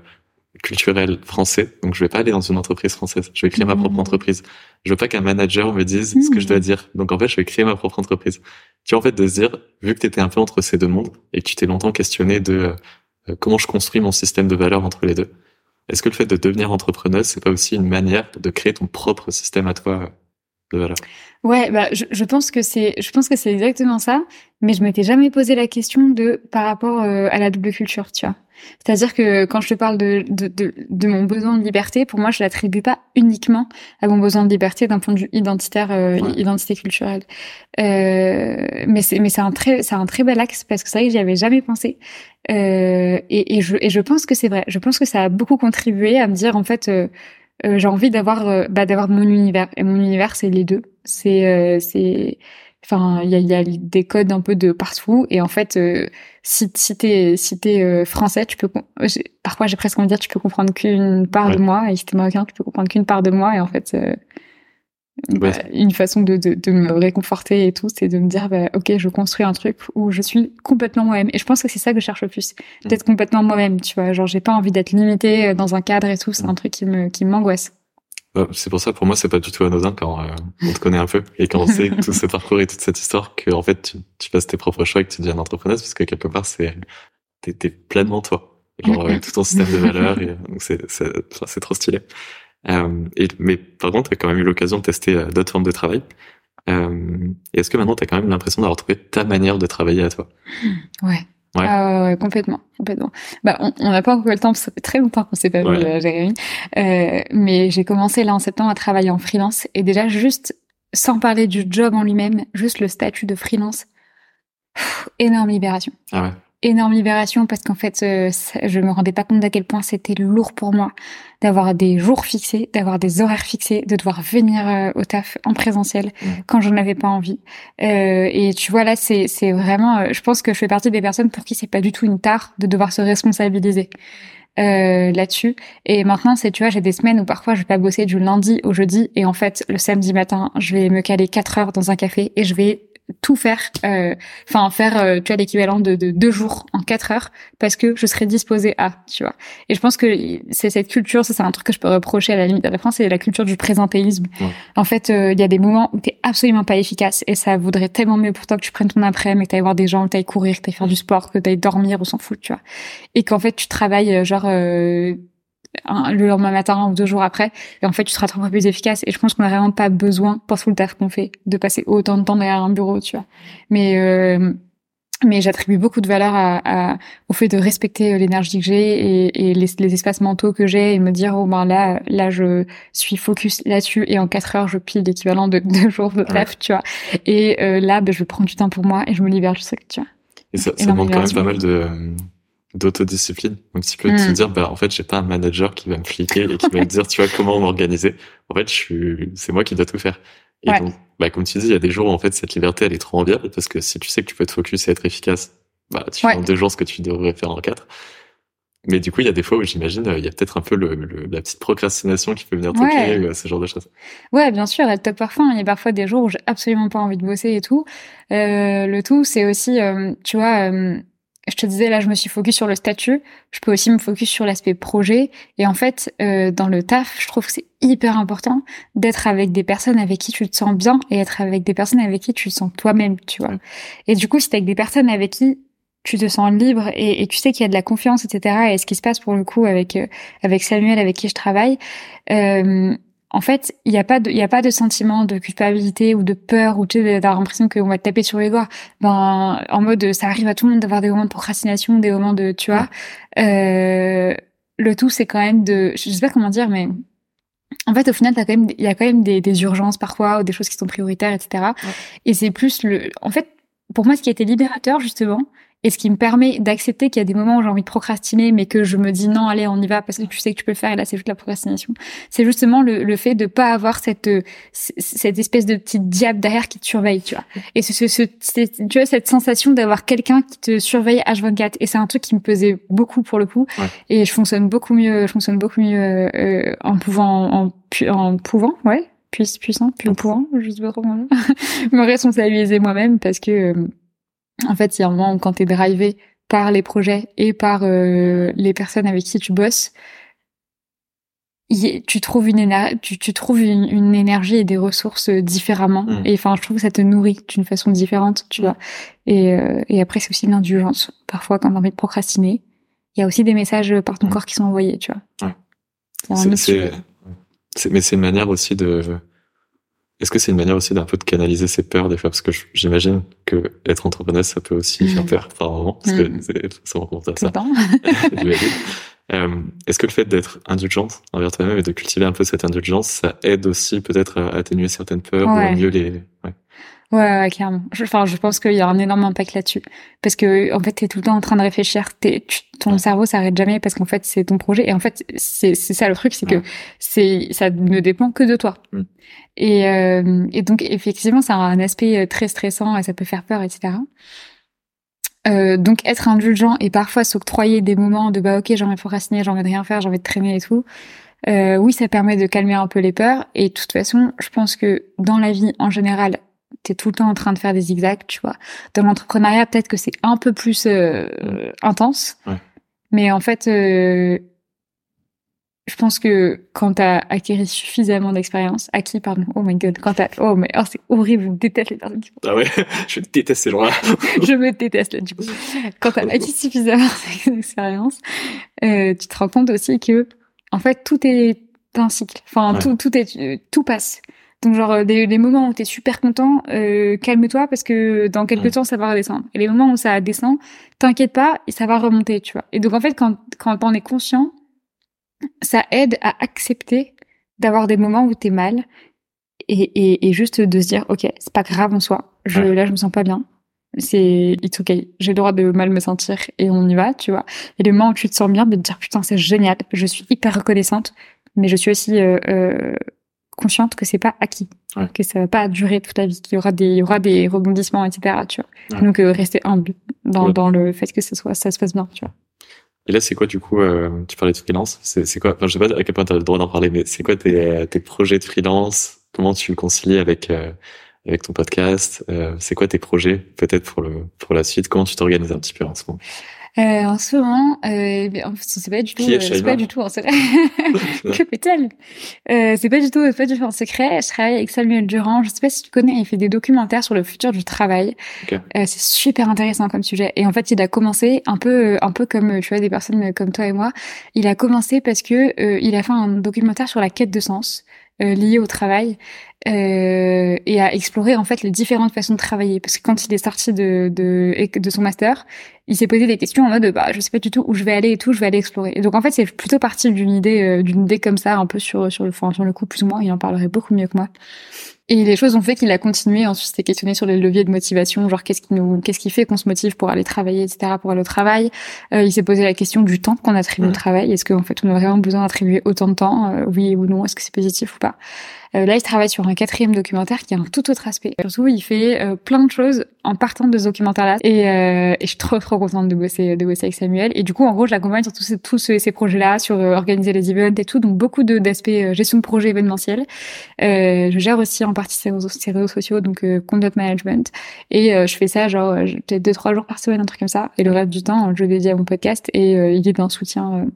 culturel français, donc je vais pas aller dans une entreprise française. Je vais créer ma propre mmh. entreprise. Je veux pas qu'un manager me dise ce que je dois mmh. dire. Donc en fait, je vais créer ma propre entreprise. Tu vois, en fait, de se dire, vu que tu étais un peu entre ces deux mondes et que tu t'es longtemps questionné de euh, comment je construis mon système de valeurs entre les deux, est-ce que le fait de devenir entrepreneuse, c'est pas aussi une manière de créer ton propre système à toi de Ouais, bah, je, je pense que c'est, je pense que c'est exactement ça, mais je m'étais jamais posé la question de par rapport euh, à la double culture, tu vois. C'est-à-dire que quand je te parle de, de, de, de mon besoin de liberté, pour moi, je l'attribue pas uniquement à mon besoin de liberté d'un point de vue identitaire, euh, identité culturelle. Euh, mais c'est, mais c'est un très, c'est un très bel axe parce que c'est vrai que j'y avais jamais pensé. Euh, et, et, je, et je pense que c'est vrai. Je pense que ça a beaucoup contribué à me dire en fait. Euh, euh, j'ai envie d'avoir bah, d'avoir mon univers et mon univers c'est les deux c'est c'est Enfin, il y a, y a, des codes un peu de partout. Et en fait, euh, si, si t'es si t'es euh, français, tu peux parfois j'ai presque envie de dire tu peux comprendre qu'une part de moi. Et si t'es marocain, tu peux comprendre qu'une part de moi. Et en fait, euh, bah, une façon de, de, de, me réconforter et tout, c'est de me dire bah, ok, je construis un truc où je suis complètement moi-même. Et je pense que c'est ça que je cherche le plus, mm. d'être complètement moi-même. Tu vois, genre j'ai pas envie d'être limitée dans un cadre et tout. C'est mm. un truc qui me qui m'angoisse. C'est pour ça, pour moi, c'est pas du tout anodin quand euh, on te connaît un peu et quand on sait tout ce parcours et toute cette histoire que en fait tu, tu fasses tes propres choix et que tu deviens entrepreneuse parce que quelque part c'est t'es, pleinement toi, genre avec tout ton système de valeurs c'est trop stylé. Euh, et mais par contre, t'as quand même eu l'occasion de tester euh, d'autres formes de travail. Euh, est-ce que maintenant t'as quand même l'impression d'avoir trouvé ta manière de travailler à toi? Ouais. Ouais. Ah ouais, complètement, complètement. Bah, on n'a pas encore eu le temps, ça fait très longtemps qu'on s'est pas vu, euh, Jérémy. Euh, mais j'ai commencé là en septembre à travailler en freelance et déjà juste, sans parler du job en lui-même, juste le statut de freelance, énorme libération. Ah ouais. Énorme libération parce qu'en fait, euh, je me rendais pas compte d'à quel point c'était lourd pour moi d'avoir des jours fixés, d'avoir des horaires fixés, de devoir venir euh, au taf en présentiel quand j'en avais pas envie. Euh, et tu vois là, c'est c'est vraiment, euh, je pense que je fais partie des personnes pour qui c'est pas du tout une tare de devoir se responsabiliser. Euh, là-dessus. Et maintenant, c'est, tu vois, j'ai des semaines où parfois je vais pas bosser du lundi au jeudi et en fait, le samedi matin, je vais me caler quatre heures dans un café et je vais tout faire, euh, enfin faire, euh, tu vois, l'équivalent de, de, deux jours en quatre heures, parce que je serais disposée à, tu vois. Et je pense que c'est cette culture, ça c'est un truc que je peux reprocher à la limite à la France, c'est la culture du présentéisme. En fait, euh, il y a des moments où t'es absolument pas efficace, et ça voudrait tellement mieux pour toi que tu prennes ton après-midi, que t'ailles voir des gens, que t'ailles courir, que t'ailles faire du sport, que t'ailles dormir, on s'en fout, tu vois. Et qu'en fait, tu travailles genre le lendemain matin ou deux jours après. Et en fait, tu seras trop plus efficace. Et je pense qu'on n'a vraiment pas besoin, pour tout le taf qu'on fait, de passer autant de temps derrière un bureau, tu vois. Mais euh, mais j'attribue beaucoup de valeur à, au fait de respecter l'énergie que j'ai et, et les, les, espaces mentaux que j'ai et me dire oh ben là là je suis focus là-dessus et en quatre heures je pile l'équivalent de deux jours de taf tu vois et euh, là ben, je prends du temps pour moi et je me libère du truc tu vois et ça, ça demande quand même pas mal de d'autodiscipline, un petit peu de se dire, bah, en fait, j'ai pas un manager qui va me fliquer et qui va me dire, tu vois, comment m'organiser. En fait, je suis, c'est moi qui dois tout faire. Et donc, bah, comme tu dis, il y a des jours où, en fait, cette liberté, elle est trop enviable parce que si tu sais que tu peux te focus et être efficace, bah, tu fais en deux jours ce que tu devrais faire en quatre. Mais du coup, il y a des fois où j'imagine, il y a peut-être un peu le, la petite procrastination qui peut venir toquer, ouais. ce genre de choses. Ouais, bien sûr, elle top parfois. Il y a parfois des jours où j'ai absolument pas envie de bosser et tout. Euh, le tout, c'est aussi, euh, tu vois, euh, je te disais là, je me suis focus sur le statut. Je peux aussi me focus sur l'aspect projet. Et en fait, euh, dans le taf, je trouve que c'est hyper important d'être avec des personnes avec qui tu te sens bien et être avec des personnes avec qui tu te sens toi-même, tu vois. Et du coup, si t'es avec des personnes avec qui tu te sens libre et, et tu sais qu'il y a de la confiance, etc. Et ce qui se passe pour le coup avec euh, avec Samuel, avec qui je travaille, euh, en fait, il n'y a pas de, il a pas de sentiment de culpabilité ou de peur ou tu sais, d'avoir l'impression qu'on va te taper sur les doigts. Ben, en mode, ça arrive à tout le monde d'avoir des moments de procrastination, des moments de, tu vois. Euh, le tout, c'est quand même de, je sais pas comment dire, mais en fait, au final, t'as quand même, il y a quand même des, des, urgences parfois ou des choses qui sont prioritaires, etc. Et c'est plus le, en fait, pour moi, ce qui a été libérateur justement, et ce qui me permet d'accepter qu'il y a des moments où j'ai envie de procrastiner, mais que je me dis non, allez, on y va parce que tu sais que tu peux le faire. Et là, c'est juste la procrastination. C'est justement le, le, fait de pas avoir cette cette espèce de petite diable derrière qui te surveille, tu vois. Et ce, ce, ce tu vois cette sensation d'avoir quelqu'un qui te surveille H24. Et c'est un truc qui me pesait beaucoup pour le coup. Et je fonctionne beaucoup mieux. Je fonctionne beaucoup mieux euh, en pouvant en, en pouvant, ouais, puissant, plus pouvant, je sais pas trop me responsabiliser moi-même parce que euh, en fait, il y a un moment où quand tu es drivé par les projets et par euh, les personnes avec qui tu bosses, tu trouves une tu, tu trouves une, énergie et des ressources différemment mmh. et enfin je trouve que ça te nourrit d'une façon différente tu vois et, euh, et après c'est aussi l'indulgence parfois quand on envie de procrastiner il y a aussi des messages par ton mmh. corps qui sont envoyés tu vois ouais. c'est mais c'est une manière aussi de est-ce que c'est une manière aussi d'un peu de canaliser ses peurs des fois? Parce que j'imagine que être entrepreneur, ça peut aussi faire peur par moment, parce que mm. à ça. euh, Est-ce que le fait d'être indulgente envers toi-même et de cultiver un peu cette indulgence, ça aide aussi peut-être à atténuer certaines peurs ou à mieux les... Ouais. Ouais, ouais, clairement. Enfin, je pense qu'il y a un énorme impact là-dessus. Parce que, en fait, t'es tout le temps en train de réfléchir. T'es, ton cerveau s'arrête jamais parce qu'en fait, c'est ton projet. Et en fait, c'est, c'est ça le truc, c'est que c'est, ça ne dépend que de toi. Mm. Et, euh, et donc, effectivement, ça a un aspect euh, très stressant et ça peut faire peur, etc. Euh, donc être indulgent et parfois s'octroyer des moments de bah ok j'ai envie de procrastiner, j'ai envie de rien faire, j'ai envie de traîner et tout. Euh, oui, ça permet de calmer un peu les peurs. Et de toute façon, je pense que dans la vie en général, t'es tout le temps en train de faire des zigzags, tu vois. Dans l'entrepreneuriat, peut-être que c'est un peu plus euh, intense. Mais en fait, euh, je pense que quand t'as acquis suffisamment d'expérience, acquis, pardon, oh my god, quand t'as, oh mais, oh, c'est horrible, je déteste les personnes qui Ah ouais, je déteste ces gens-là. je me déteste là, du coup. Quand t'as acquis suffisamment d'expérience, euh, tu te rends compte aussi que, en fait, tout est un cycle. Enfin, tout, tout est, tout passe. Donc genre euh, des, des moments où t'es super content, euh, calme-toi parce que dans quelques temps ça va redescendre. Et les moments où ça descend, t'inquiète pas, et ça va remonter, tu vois. Et donc en fait quand quand on est conscient, ça aide à accepter d'avoir des moments où t'es mal et, et, et juste de se dire ok c'est pas grave en soi. Je là je me sens pas bien. c'est it's okay. J'ai le droit de mal me sentir et on y va, tu vois. Et le moment où tu te sens bien, de te dire putain c'est génial, je suis hyper reconnaissante, mais je suis aussi euh, euh, consciente que c'est pas acquis, que ça va pas durer toute la vie, qu'il y aura des, il y aura des rebondissements, etc. Tu vois. Donc euh, rester humble dans, dans le fait que ça soit, ça se passe bien, tu vois. Et là, c'est quoi du coup euh, Tu parlais de freelance. C'est quoi enfin, Je sais pas à quel point tu as le droit d'en parler, mais c'est quoi tes, tes projets de freelance? Comment tu le concilies avec euh, avec ton podcast? Euh, C'est quoi tes projets peut-être pour le pour la suite? Comment tu t'organises un petit peu en ce moment? Euh, en ce moment, euh, c'est pas du tout, euh, c'est pas du tout en secret. que fait-elle euh, C'est pas du tout, pas du tout en secret. Je travaille avec Samuel Durand. Je sais pas si tu connais. Il fait des documentaires sur le futur du travail. Okay. Euh, c'est super intéressant comme sujet. Et en fait, il a commencé un peu, un peu comme tu vois des personnes comme toi et moi. Il a commencé parce que euh, il a fait un documentaire sur la quête de sens. Euh, lié au travail euh, et à explorer en fait les différentes façons de travailler. Parce que quand il est sorti de de, de son master il s'est posé des questions en mode bah je sais pas du tout où je vais aller et tout je vais aller explorer. Et donc en fait c'est plutôt parti d'une idée euh, d'une idée comme ça un peu sur sur le enfin, sur le coup plus ou moins. Il en parlerait beaucoup mieux que moi et les choses ont fait qu'il a continué. Ensuite, s'est questionné sur les leviers de motivation, genre qu'est-ce qui nous, qu'est-ce qui fait qu'on se motive pour aller travailler, etc., pour aller au travail. Euh, il s'est posé la question du temps qu'on attribue au travail. Est-ce qu'en fait, on a vraiment besoin d'attribuer autant de temps, euh, oui ou non? Est-ce que c'est positif ou pas? Euh, là, il travaille sur un quatrième documentaire qui a un tout autre aspect. Surtout, il fait euh, plein de choses en partant de ce documentaire-là. Et, euh, et, je suis trop, trop contente de bosser, de bosser avec Samuel. Et du coup, en gros, je l'accompagne sur tous ces, tous ces, projets-là, sur organiser les events et tout. Donc, beaucoup d'aspects gestion de projet événementiel. je gère aussi en partie ses réseaux, sociaux, donc content management. Et je fais ça, genre, peut-être deux, trois jours par semaine, un truc comme ça. Et le reste du temps, je le dédie à mon podcast. Et il est d'un soutien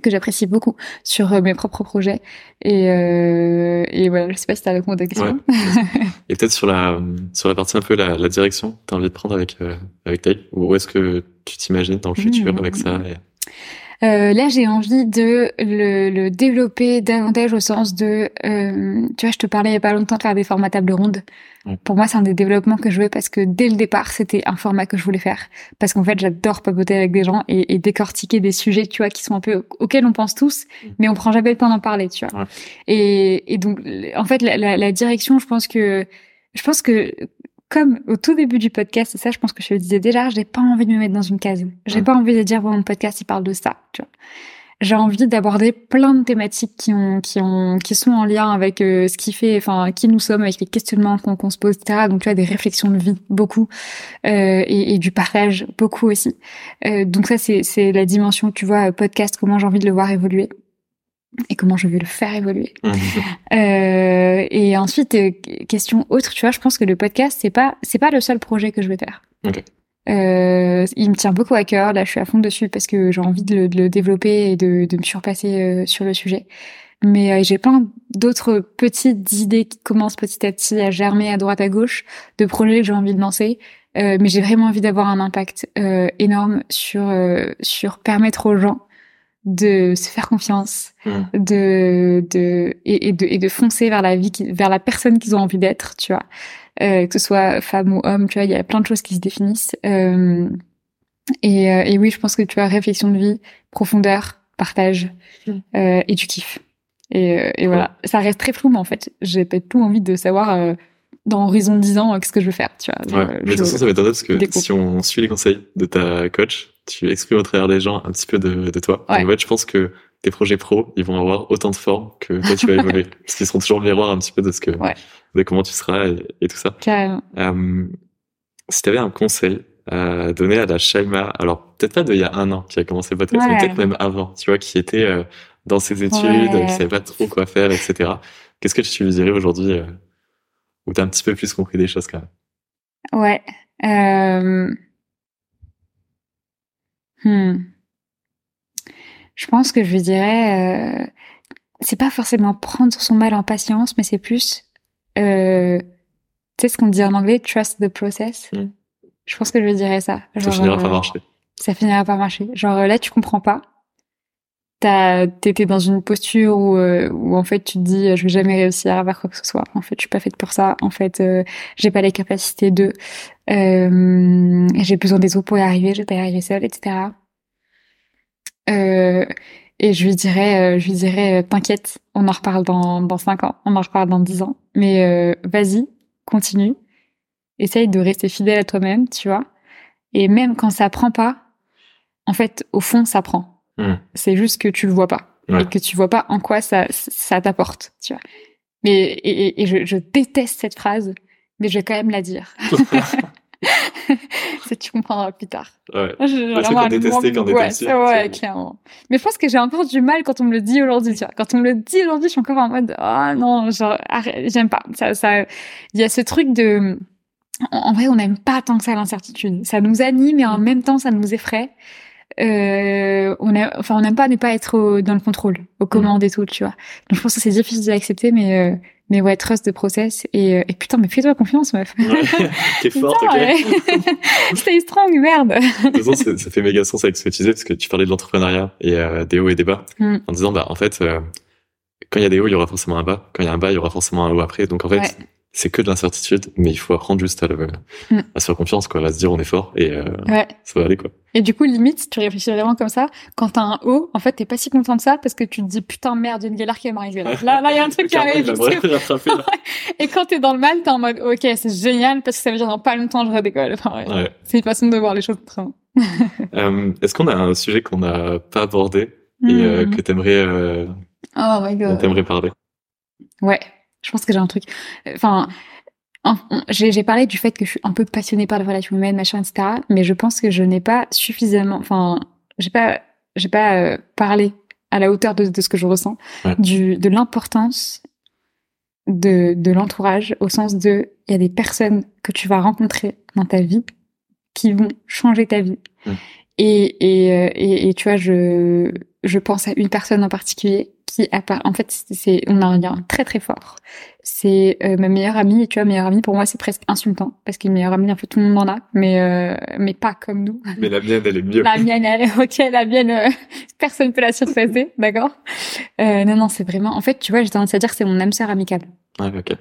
que j'apprécie beaucoup sur euh, mes propres projets. Et, euh, et voilà, je sais pas si tu as répondu à question. et peut-être sur la, sur la partie un peu la, la direction que tu as envie de prendre avec, euh, avec Taille, où est-ce que tu t'imagines dans le futur mmh. avec ça euh, là, j'ai envie de le, le, développer davantage au sens de, euh, tu vois, je te parlais il y a pas longtemps de faire des formats table ronde. Pour moi, c'est un des développements que je veux parce que dès le départ, c'était un format que je voulais faire. Parce qu'en fait, j'adore papoter avec des gens et, et, décortiquer des sujets, tu vois, qui sont un peu auxquels on pense tous, mm. mais on prend jamais le temps d'en parler, tu vois. Et, et, donc, en fait, la, la, la direction, je pense que je pense que comme au tout début du podcast, et ça, je pense que je le disais déjà, j'ai pas envie de me mettre dans une case. J'ai pas envie de dire, bon, mon podcast, il parle de ça, tu vois. J'ai envie d'aborder plein de thématiques qui ont, qui ont, qui sont en lien avec euh, ce qui fait, enfin, qui nous sommes, avec les questionnements qu'on se pose, etc. Donc, tu vois, des réflexions de vie, beaucoup, euh, et, et, du partage, beaucoup aussi. Euh, donc ça, c'est, c'est la dimension, tu vois, podcast, comment j'ai envie de le voir évoluer et comment je vais le faire évoluer. Mmh. euh, et ensuite, euh, question autre, tu vois, je pense que le podcast, c'est pas, c'est pas le seul projet que je vais faire. Okay. Euh, il me tient beaucoup à cœur. Là, je suis à fond dessus parce que j'ai envie de le, de le, développer et de, de me surpasser sur le sujet. Mais j'ai plein d'autres petites idées qui commencent petit à petit à germer à droite à gauche de projets que j'ai envie de lancer. mais j'ai vraiment envie d'avoir un impact énorme sur sur permettre aux gens de se faire confiance, mmh. de, de, et, de, et de foncer vers la vie, vers la personne qu'ils ont envie d'être, tu vois. Euh, que ce soit femme ou homme, tu vois, il y a plein de choses qui se définissent. Euh, et, euh, et oui, je pense que tu as réflexion de vie, profondeur, partage mmh. euh, et du kiff. Et, euh, et voilà, ça reste très flou, mais en fait, j'ai pas tout envie de savoir dans horizon de 10 ans qu'est-ce que je veux faire, tu vois. Ouais, mais de toute façon, ça m'étonnerait parce que si on suit les conseils de ta coach, tu exprimes au travers des gens un petit peu de, de toi. En fait, je pense que tes projets pro, ils vont avoir autant de formes que toi tu vas évoluer. parce qu'ils seront toujours le miroir un petit peu de ce que, de comment tu seras et, tout ça. Carrément. Euh, si tu avais un conseil à donner à la Shaima, alors peut-être pas d'il y a un an qui a commencé le podcast, mais peut-être même avant, tu vois, qui était euh, dans ses études, qui savait pas trop quoi faire, etc. Qu'est-ce que tu lui dirais aujourd'hui euh, où tu as un petit peu plus compris des choses quand même Ouais. Euh... Hmm. Je pense que je lui dirais, euh, c'est pas forcément prendre son mal en patience, mais c'est plus, euh, tu sais ce qu'on dit en anglais, trust the process. Hmm. Je pense que je lui dirais ça. ça finira par marcher. Ça finira par marcher. Genre là, tu comprends pas. T'étais dans une posture où, euh, où en fait tu te dis je vais jamais réussir à faire quoi que ce soit. En fait, je suis pas faite pour ça. En fait, j'ai pas les capacités de. Euh, j'ai besoin des autres pour y arriver, je vais pas y arriver seule, etc. Euh, et je lui dirais, euh, je lui dirais, euh, t'inquiète, on en reparle dans dans cinq ans, on en reparle dans dix ans, mais euh, vas-y, continue. essaye de rester fidèle à toi-même, tu vois. Et même quand ça prend pas, en fait, au fond, ça prend. Hmm. C'est juste que tu le vois pas. Et que tu vois pas en quoi ça, ça t'apporte, tu vois. Mais, et, et, je, je, déteste cette phrase, mais je vais quand même la dire. ça, tu comprendras plus tard. Ouais. Vraiment un détester quand ouais, ouais, clairement. Mais je pense que j'ai encore du mal quand on me le dit aujourd'hui, tu vois. Quand on me le dit aujourd'hui, je suis encore en mode, ah oh, non, genre, j'aime pas. Ça, ça, il y a ce truc de, en vrai, on n'aime pas tant que ça l'incertitude. Ça nous anime et en même temps, ça nous effraie euh, on a, enfin, on n'aime pas ne pas être dans le contrôle, aux mm. commandes et tout, tu vois. Donc je pense que c'est difficile d'accepter, mais euh, mais ouais, trust de process et, euh, et putain, mais fais-toi confiance, meuf. Ouais, t'es forte, ok. Stay strong, merde. de toute façon, ça fait méga sens avec ce que tu disais, parce que tu parlais de l'entrepreneuriat et euh, des hauts et des bas, mm. en disant, bah, en fait, euh, quand il y a des hauts, il y aura forcément un bas. Quand il y a un bas, il y aura forcément un haut après. Donc, en fait, c'est que de l'incertitude, mais il faut apprendre juste à, le, mm. à se faire confiance, quoi, à se dire on est fort et euh, ça va aller, quoi. Et du coup, limite, tu réfléchis vraiment comme ça, quand t'as un haut, en fait, t'es pas si content de ça parce que tu te dis putain merde, une galère qui m'arrive là. Là, là, il y a un truc qui arrive. et quand t'es dans le mal, t'es en mode ok, c'est génial parce que ça veut dire dans pas longtemps je redécolle. Enfin, ouais. C'est une façon de voir les choses autrement. euh, Est-ce qu'on a un sujet qu'on n'a pas abordé et euh, mm. que t'aimerais euh, oh my God. t'aimerais parler? Ouais, je pense que j'ai un truc. Enfin, j'ai parlé du fait que je suis un peu passionnée par les relations humaines, machin, etc. Mais je pense que je n'ai pas suffisamment. Enfin, j'ai pas, j'ai pas euh, parlé à la hauteur de, de, ce que je ressens, du, de l'importance de, de l'entourage, au sens de, il y a des personnes que tu vas rencontrer dans ta vie qui vont changer ta vie. Et, et, euh, et, et, tu vois, je, je pense à une personne en particulier qui en fait c'est on a un lien très très fort. C'est euh, ma meilleure amie et tu vois meilleure amie pour moi c'est presque insultant parce qu'une meilleure amie un peu tout le monde en a mais euh, mais pas comme nous. Mais la mienne elle est mieux. La mienne elle est ok la mienne euh, personne peut la surpasser d'accord? Non non c'est vraiment en fait tu vois j'ai tendance à dire que c'est mon âme sœur amicale. Ah ok.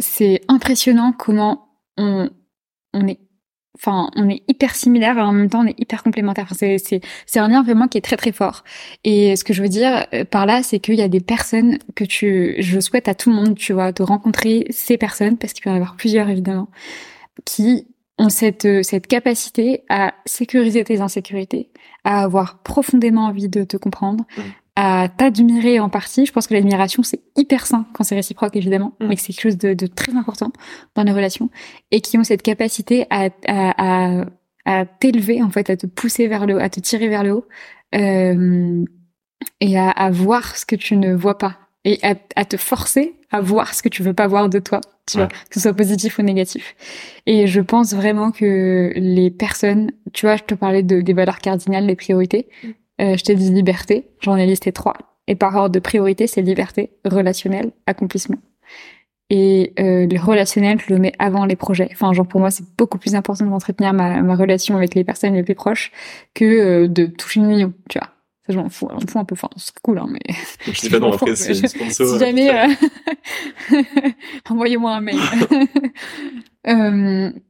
C'est impressionnant comment on on est enfin, on est hyper similaires et en même temps on est hyper complémentaires. C'est, c'est, c'est un lien vraiment qui est très très fort. Et ce que je veux dire euh, par là, c'est qu'il y a des personnes que tu, je souhaite à tout le monde, tu vois, de rencontrer ces personnes parce qu'il peut y en avoir plusieurs évidemment, qui ont cette euh, cette capacité à sécuriser tes insécurités, à avoir profondément envie de te comprendre, mmh à t'admirer en partie. Je pense que l'admiration, c'est hyper sain quand c'est réciproque, évidemment, mm. mais que c'est quelque chose de, de, très important dans les relations et qui ont cette capacité à, à, à, à t'élever, en fait, à te pousser vers le haut, à te tirer vers le haut euh, et à, à, voir ce que tu ne vois pas et à, à, te forcer à voir ce que tu veux pas voir de toi, tu vois, que ce soit positif ou négatif. Et je pense vraiment que les personnes, tu vois, je te parlais de, des valeurs cardinales, les priorités. Mm. Euh, je t'ai dit liberté, j'en ai listé trois. Et par ordre de priorité, c'est liberté, relationnel, accomplissement. Et euh, le relationnel, je le mets avant les projets. Enfin, genre pour moi, c'est beaucoup plus important d'entretenir ma, ma relation avec les personnes les plus proches que euh, de toucher une million, tu vois. Ça, je m'en fous, un peu. Enfin, c'est cool, hein, mais. Je dis pas non, après, c'est sponsor. Si jamais, euh... envoyez-moi un mail.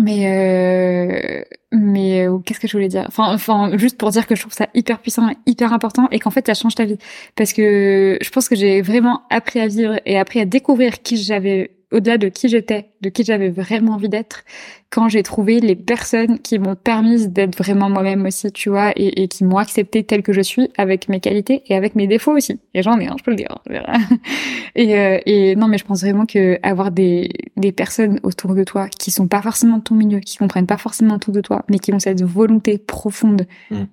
mais euh, mais euh, qu'est-ce que je voulais dire? Enfin, enfin, juste pour dire que je trouve ça hyper puissant, hyper important, et qu'en fait, ça change ta vie. Parce que je pense que j'ai vraiment appris à vivre et appris à découvrir qui j'avais au-delà de qui j'étais, de qui j'avais vraiment envie d'être, quand j'ai trouvé les personnes qui m'ont permis d'être vraiment moi-même aussi, tu vois, et, et qui m'ont accepté telle que je suis, avec mes qualités et avec mes défauts aussi. Et j'en ai, hein, je peux le dire. et, euh, et non, mais je pense vraiment que avoir des, des personnes autour de toi qui sont pas forcément de ton milieu, qui comprennent pas forcément tout de toi, mais qui ont cette volonté profonde mm.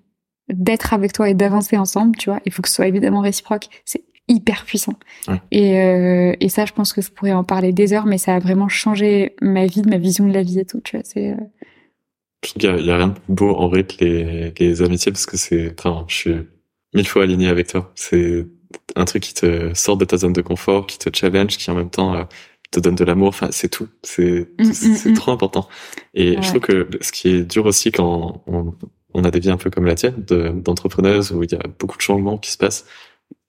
d'être avec toi et d'avancer ensemble, tu vois, il faut que ce soit évidemment réciproque. C'est hyper puissant. Et, euh, et ça, je pense que je pourrais en parler des heures, mais ça a vraiment changé ma vie, ma vision de la vie et tout. Tu vois, c'est. Euh... Je trouve qu'il y, a rien de beau en vrai que les, les amitiés parce que c'est, enfin, je suis mille fois aligné avec toi. C'est un truc qui te sort de ta zone de confort, qui te challenge, qui en même temps euh, te donne de l'amour. Enfin, c'est tout. C'est mm, mm, mm. trop important. Et je trouve que ce qui est dur aussi quand on, on a des vies un peu comme la tienne, d'entrepreneuse où il y a beaucoup de changements qui se passent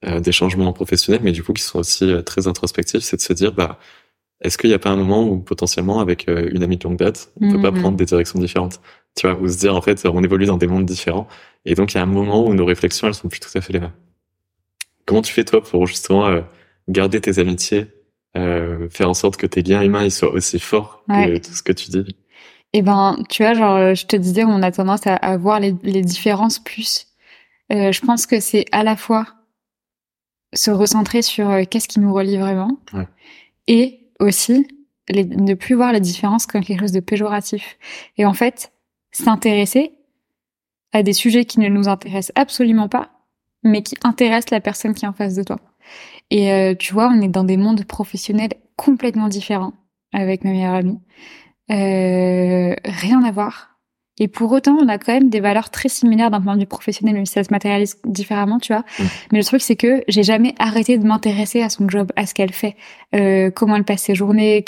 des changements professionnels, mais du coup qui sont aussi euh, très introspectifs, c'est de se dire, bah, est-ce qu'il n'y a pas un moment où potentiellement avec euh, une amie de longue date, on peut pas mhm. prendre des directions différentes, tu vois, ou se dire en fait, on évolue dans des mondes différents, et donc il y a un moment où nos réflexions elles sont plus tout à fait les mêmes. Comment tu fais toi pour justement garder tes amitiés euh, faire en sorte que tes liens humains ils soient aussi forts que tout ce que tu dis? Eh ben, tu vois, genre, je te disais, on a tendance à, à voir les, les, différences plus. Euh, je pense que c'est à la fois se recentrer sur euh, qu'est-ce qui nous relie vraiment, ouais. et aussi les, ne plus voir les différences comme quelque chose de péjoratif. Et en fait, s'intéresser à des sujets qui ne nous intéressent absolument pas, mais qui intéressent la personne qui est en face de toi. Et euh, tu vois, on est dans des mondes professionnels complètement différents avec ma meilleure amie. Euh, rien à voir. Et pour autant, on a quand même des valeurs très similaires d'un point de vue professionnel, même si ça se matérialise différemment, tu vois. Mm. Mais le truc, c'est que j'ai jamais arrêté de m'intéresser à son job, à ce qu'elle fait, euh, comment elle passe ses journées,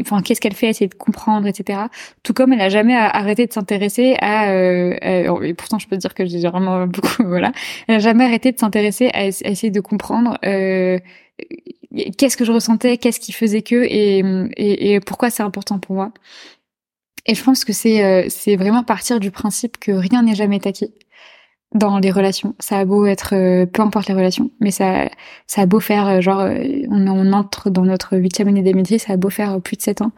enfin qu'est-ce qu'elle fait, essayer de comprendre, etc. Tout comme elle a jamais arrêté de s'intéresser à, euh, et pourtant je peux dire que j'ai vraiment beaucoup, voilà, elle a jamais arrêté de s'intéresser à, essayer de comprendre. Euh, qu'est-ce que je ressentais, qu'est-ce qui faisait que et, et, et pourquoi c'est important pour moi. Et je pense que c'est euh, vraiment partir du principe que rien n'est jamais acquis dans les relations. Ça a beau être euh, peu importe les relations, mais ça ça a beau faire euh, genre on, on, entre dans notre huitième année d'amitié, ça a beau faire plus de sept ans.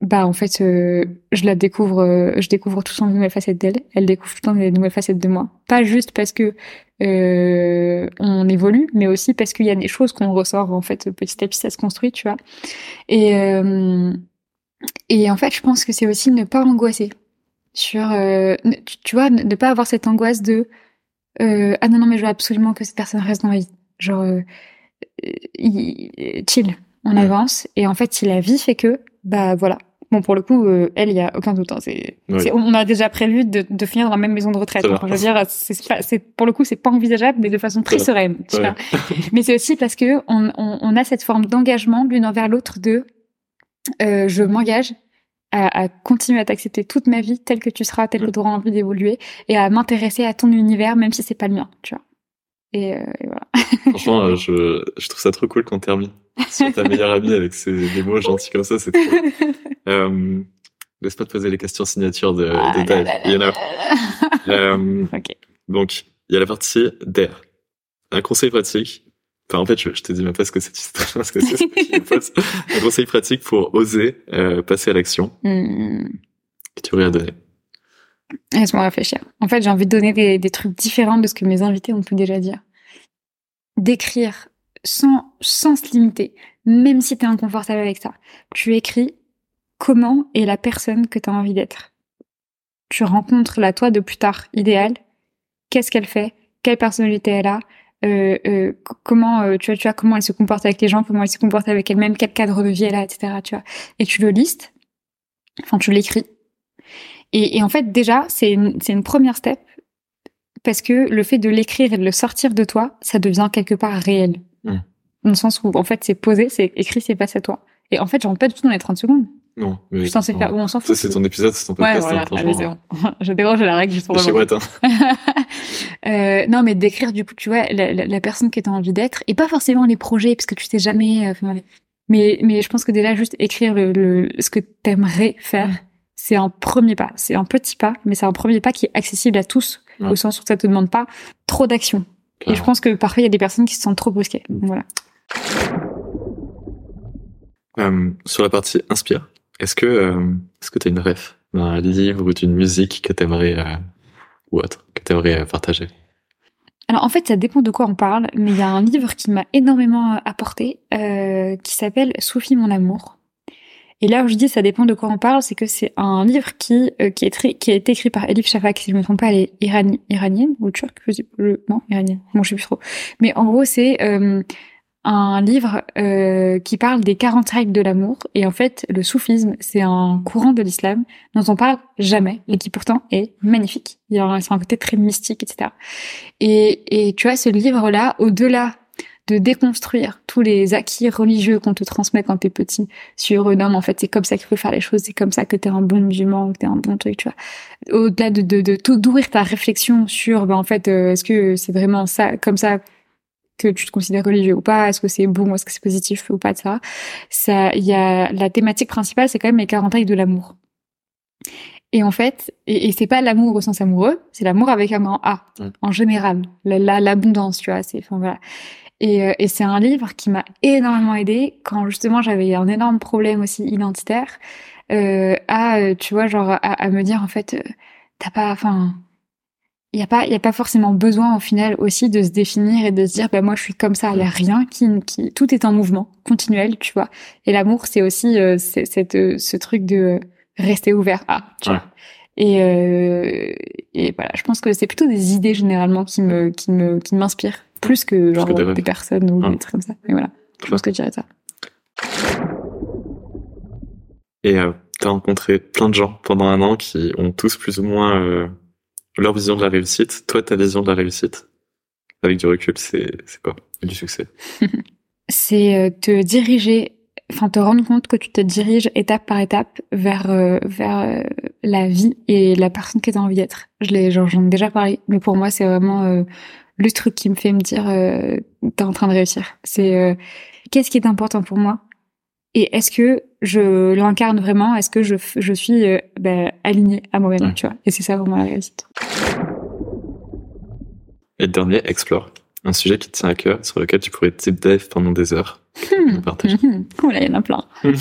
bah en fait je la découvre je découvre tout le temps de nouvelles facettes d'elle elle découvre tout le temps des nouvelles facettes de moi pas juste parce que on évolue mais aussi parce qu'il y a des choses qu'on ressort en fait petit à petit ça se construit tu vois et et en fait, je pense que c'est aussi ne pas angoisser sur, euh, tu, vois, ne, pas avoir cette angoisse de euh, ah non non mais je veux absolument que cette personne reste dans ma vie. Genre euh, chill, on avance et en fait si la vie fait que bah voilà. Bon pour le coup, elle il y a aucun doute. Hein, c'est, on a déjà prévu de, de, finir dans la même maison de retraite. je veux dire, c'est, pour le coup c'est pas envisageable, mais de façon très sereine. Tu vois mais c'est aussi parce que on, on, on a cette forme d'engagement l'une envers l'autre de euh, je m'engage à, à, continuer à t'accepter toute ma vie telle que tu seras, telle que tu auras envie d'évoluer, et à m'intéresser à ton univers, même si c'est pas le mien, tu vois. Et, euh, et voilà. Franchement, euh, je, je, trouve ça trop cool qu'on termine sur ta meilleure amie avec ces, des mots gentils comme ça, c'est trop. euh, laisse pas te poser les questions signature de, ah de Dave, you know. euh, okay. Donc, il y a la partie d'air. Un conseil pratique Enfin, en fait, je, je te dis même pas ce que c'est, ce que un conseil pratique pour oser euh, passer à l'action. Mm. Que tu aurais à donner. Laisse-moi réfléchir. En fait, j'ai envie de donner des, des, trucs différents de ce que mes invités ont pu déjà dire. D'écrire sans, sans se limiter, même si tu es inconfortable avec ça. Tu écris comment est la personne que tu as envie d'être. Tu rencontres la toi de plus tard idéale. Qu'est-ce qu'elle fait? Quelle personnalité elle a? Euh, euh, comment euh, tu vois tu vois comment elle se comporte avec les gens comment elle se comporte avec elle-même quel cadre de vie elle a etc tu vois. Et tu le listes. Enfin tu l'écris. Et, et, en fait déjà c'est une, c'est une première step parce que le fait de l'écrire et de le sortir de toi ça devient quelque part réel. Mmh. dans le sens où en fait c'est posé c'est écrit c'est passé à toi. Et en fait j'en pas du tout dans les 30 secondes non, mais. Je censé faire, on s'en fout. C'est ton épisode, c'est ton podcast. Ouais, voilà, allez, bon. Je déroge à la règle juste pour le moment. euh, non, mais d'écrire, du coup, tu vois, la, la, la personne que tu as envie d'être, et pas forcément les projets, parce que tu sais jamais, euh, mais, mais je pense que déjà, juste écrire le, le ce que t'aimerais faire, c'est un premier pas. C'est un petit pas, mais c'est un premier pas qui est accessible à tous, au sens où ça te demande pas trop d'action. Et je pense que parfois, il y a des personnes qui se sentent trop brusquées. Voilà. Euh, sur la partie inspire, est-ce que euh, est-ce que tu as une ref d'un livre ou d'une musique que tu aimerais euh, ou autre que tu aimerais euh, partager? Alors en fait, ça dépend de quoi on parle, mais il y a un livre qui m'a énormément apporté, euh, qui s'appelle Sophie mon amour. Et là où je dis ça dépend de quoi on parle, c'est que c'est un livre qui qui est très, qui a été écrit par Elif Shafak, si je me trompe pas, elle est iranienne ou turque, non iranienne, bon je sais plus trop. Mais en gros c'est un livre euh, qui parle des 40 règles de l'amour. Et en fait, le soufisme, c'est un courant de l'islam dont on parle jamais et qui pourtant est magnifique. Il y a un, côté très mystique, etc. Et, et tu vois, ce livre-là, au-delà de déconstruire tous les acquis religieux qu'on te transmet quand t'es petit sur euh, non mais en fait c'est comme ça qu'il faut faire les choses c'est comme ça que t'es un bon musulman que t'es un bon truc tu vois au-delà de de, de d'ouvrir ta réflexion sur ben en fait euh, est-ce que c'est vraiment ça comme ça que tu te considères religieux ou pas, est-ce que c'est bon, est-ce que c'est positif ou pas de ça. Ça, il y a la thématique principale, c'est quand même les 40 règles de l'amour. Et en fait, et, et c'est pas l'amour au sens amoureux, c'est l'amour avec un grand A, en général, l'abondance, la, tu vois. C'est, enfin voilà. Et, euh, et c'est un livre qui m'a énormément aidé quand justement j'avais un énorme problème aussi identitaire euh, à, euh, tu vois, genre à, à me dire en fait, euh, t'as pas, enfin, il y a pas, il y a pas forcément besoin au final aussi de se définir et de se dire, ben moi je suis comme ça, il y a rien qui, qui, tout est en mouvement continuel, tu vois. Et l'amour, c'est aussi c'est, cette, ce truc de rester ouvert à, tu vois. Et, euh, et voilà, je pense que c'est plutôt des idées généralement qui me, qui me, qui m'inspirent plus que genre des, personnes ou des trucs comme ça. Mais voilà, je pense que je dirais ça. Et euh, tu as rencontré plein de gens pendant un an qui ont tous plus ou moins euh, leur vision de la réussite. Toi, ta vision de la réussite, avec du recul, c'est quoi? Du succès? C'est euh, te diriger, enfin te rendre compte que tu te diriges étape par étape vers euh, vers la vie et la personne que tu as envie d'être. Je l'ai, j'en ai déjà parlé, mais pour moi, c'est vraiment le truc qui me fait me dire euh, t'es en train de réussir. C'est qu'est-ce qui est important pour moi? Et est-ce que je l'incarne vraiment? Est-ce que je, je suis euh, ben, alignée à moi-même, tu vois? Et c'est ça vraiment la réussite. Et le dernier, explore. Un sujet qui te tient à cœur, sur lequel tu pourrais deep dive pendant des heures. Hmm. Partager. Oh là, il y en a plein. euh,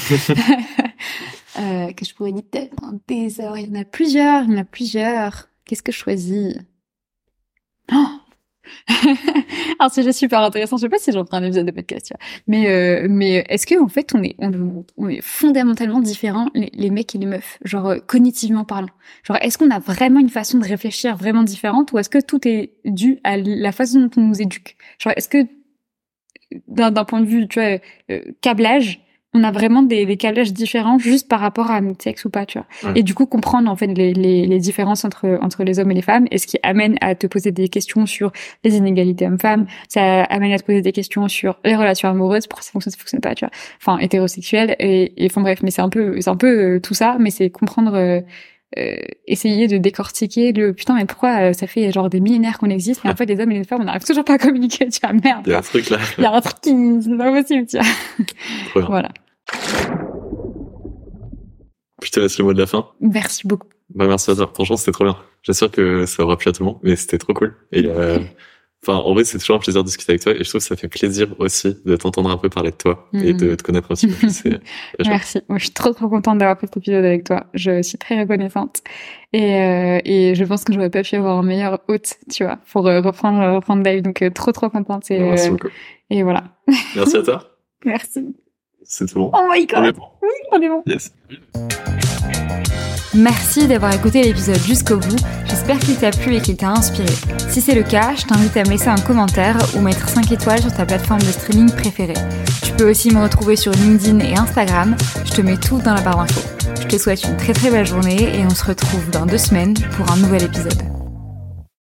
que je pourrais deep dive pendant des heures. Il y en a plusieurs, il y en a plusieurs. Qu'est-ce que je choisis? Oh un sujet super intéressant. Je sais pas si j'en ferai un épisode de podcast, tu vois. Mais, euh, mais est-ce que en fait, on est, on, est fondamentalement différents, les, mecs et les meufs, genre euh, cognitivement parlant. Genre, est-ce qu'on a vraiment une façon de réfléchir vraiment différente, ou est-ce que tout est dû à la façon dont on nous éduque? Genre, est-ce que d'un point de vue, tu vois, euh, câblage, on a vraiment des, des câblages différents juste par rapport à notre sexe ou pas, tu vois. Et du coup, comprendre en fait les, les, les, différences entre entre les hommes et les femmes, et ce qui amène à te poser des questions sur les inégalités hommes-femmes, ça amène à te poser des questions sur les relations amoureuses, pourquoi ça fonctionne, ça fonctionne pas, tu vois. Enfin, hétérosexuel et, et enfin bref, mais c'est un peu c'est un peu euh, tout ça, mais c'est comprendre. Euh, euh, essayer de décortiquer le putain mais pourquoi ça fait genre des millénaires qu'on existe et en fait les hommes et les femmes on n'arrive toujours pas à communiquer tu vois merde il y a un truc là il y a un truc qui c'est pas possible tu vois voilà je te laisse le mot de la fin. Merci beaucoup. Bah, merci à toi. Franchement, c'était trop bien. J'espère que ça aura plu à tout le monde, mais c'était trop cool. Et, euh, enfin, en vrai, c'est toujours un plaisir de discuter avec toi et je trouve que ça fait plaisir aussi de t'entendre un peu parler de toi et de mhm. te connaître un petit peu plus. merci. Moi, je suis trop, trop contente d'avoir fait cet épisode avec toi. Je suis très reconnaissante. Et, euh, et je pense que j'aurais pas pu avoir un meilleur hôte, tu vois, pour euh, reprendre, reprendre Dave. Donc, euh, trop, trop contente. Et, merci beaucoup. Et voilà. Merci à toi. merci. C'est tout bon. Oh my god. Oui, on est bon. Yes. Merci d'avoir écouté l'épisode jusqu'au bout. J'espère qu'il t'a plu et qu'il t'a inspiré. Si c'est le cas, je t'invite à me laisser un commentaire ou mettre 5 étoiles sur ta plateforme de streaming préférée. Tu peux aussi me retrouver sur LinkedIn et Instagram. Je te mets tout dans la barre d'infos. Je te souhaite une très très belle journée et on se retrouve dans deux semaines pour un nouvel épisode.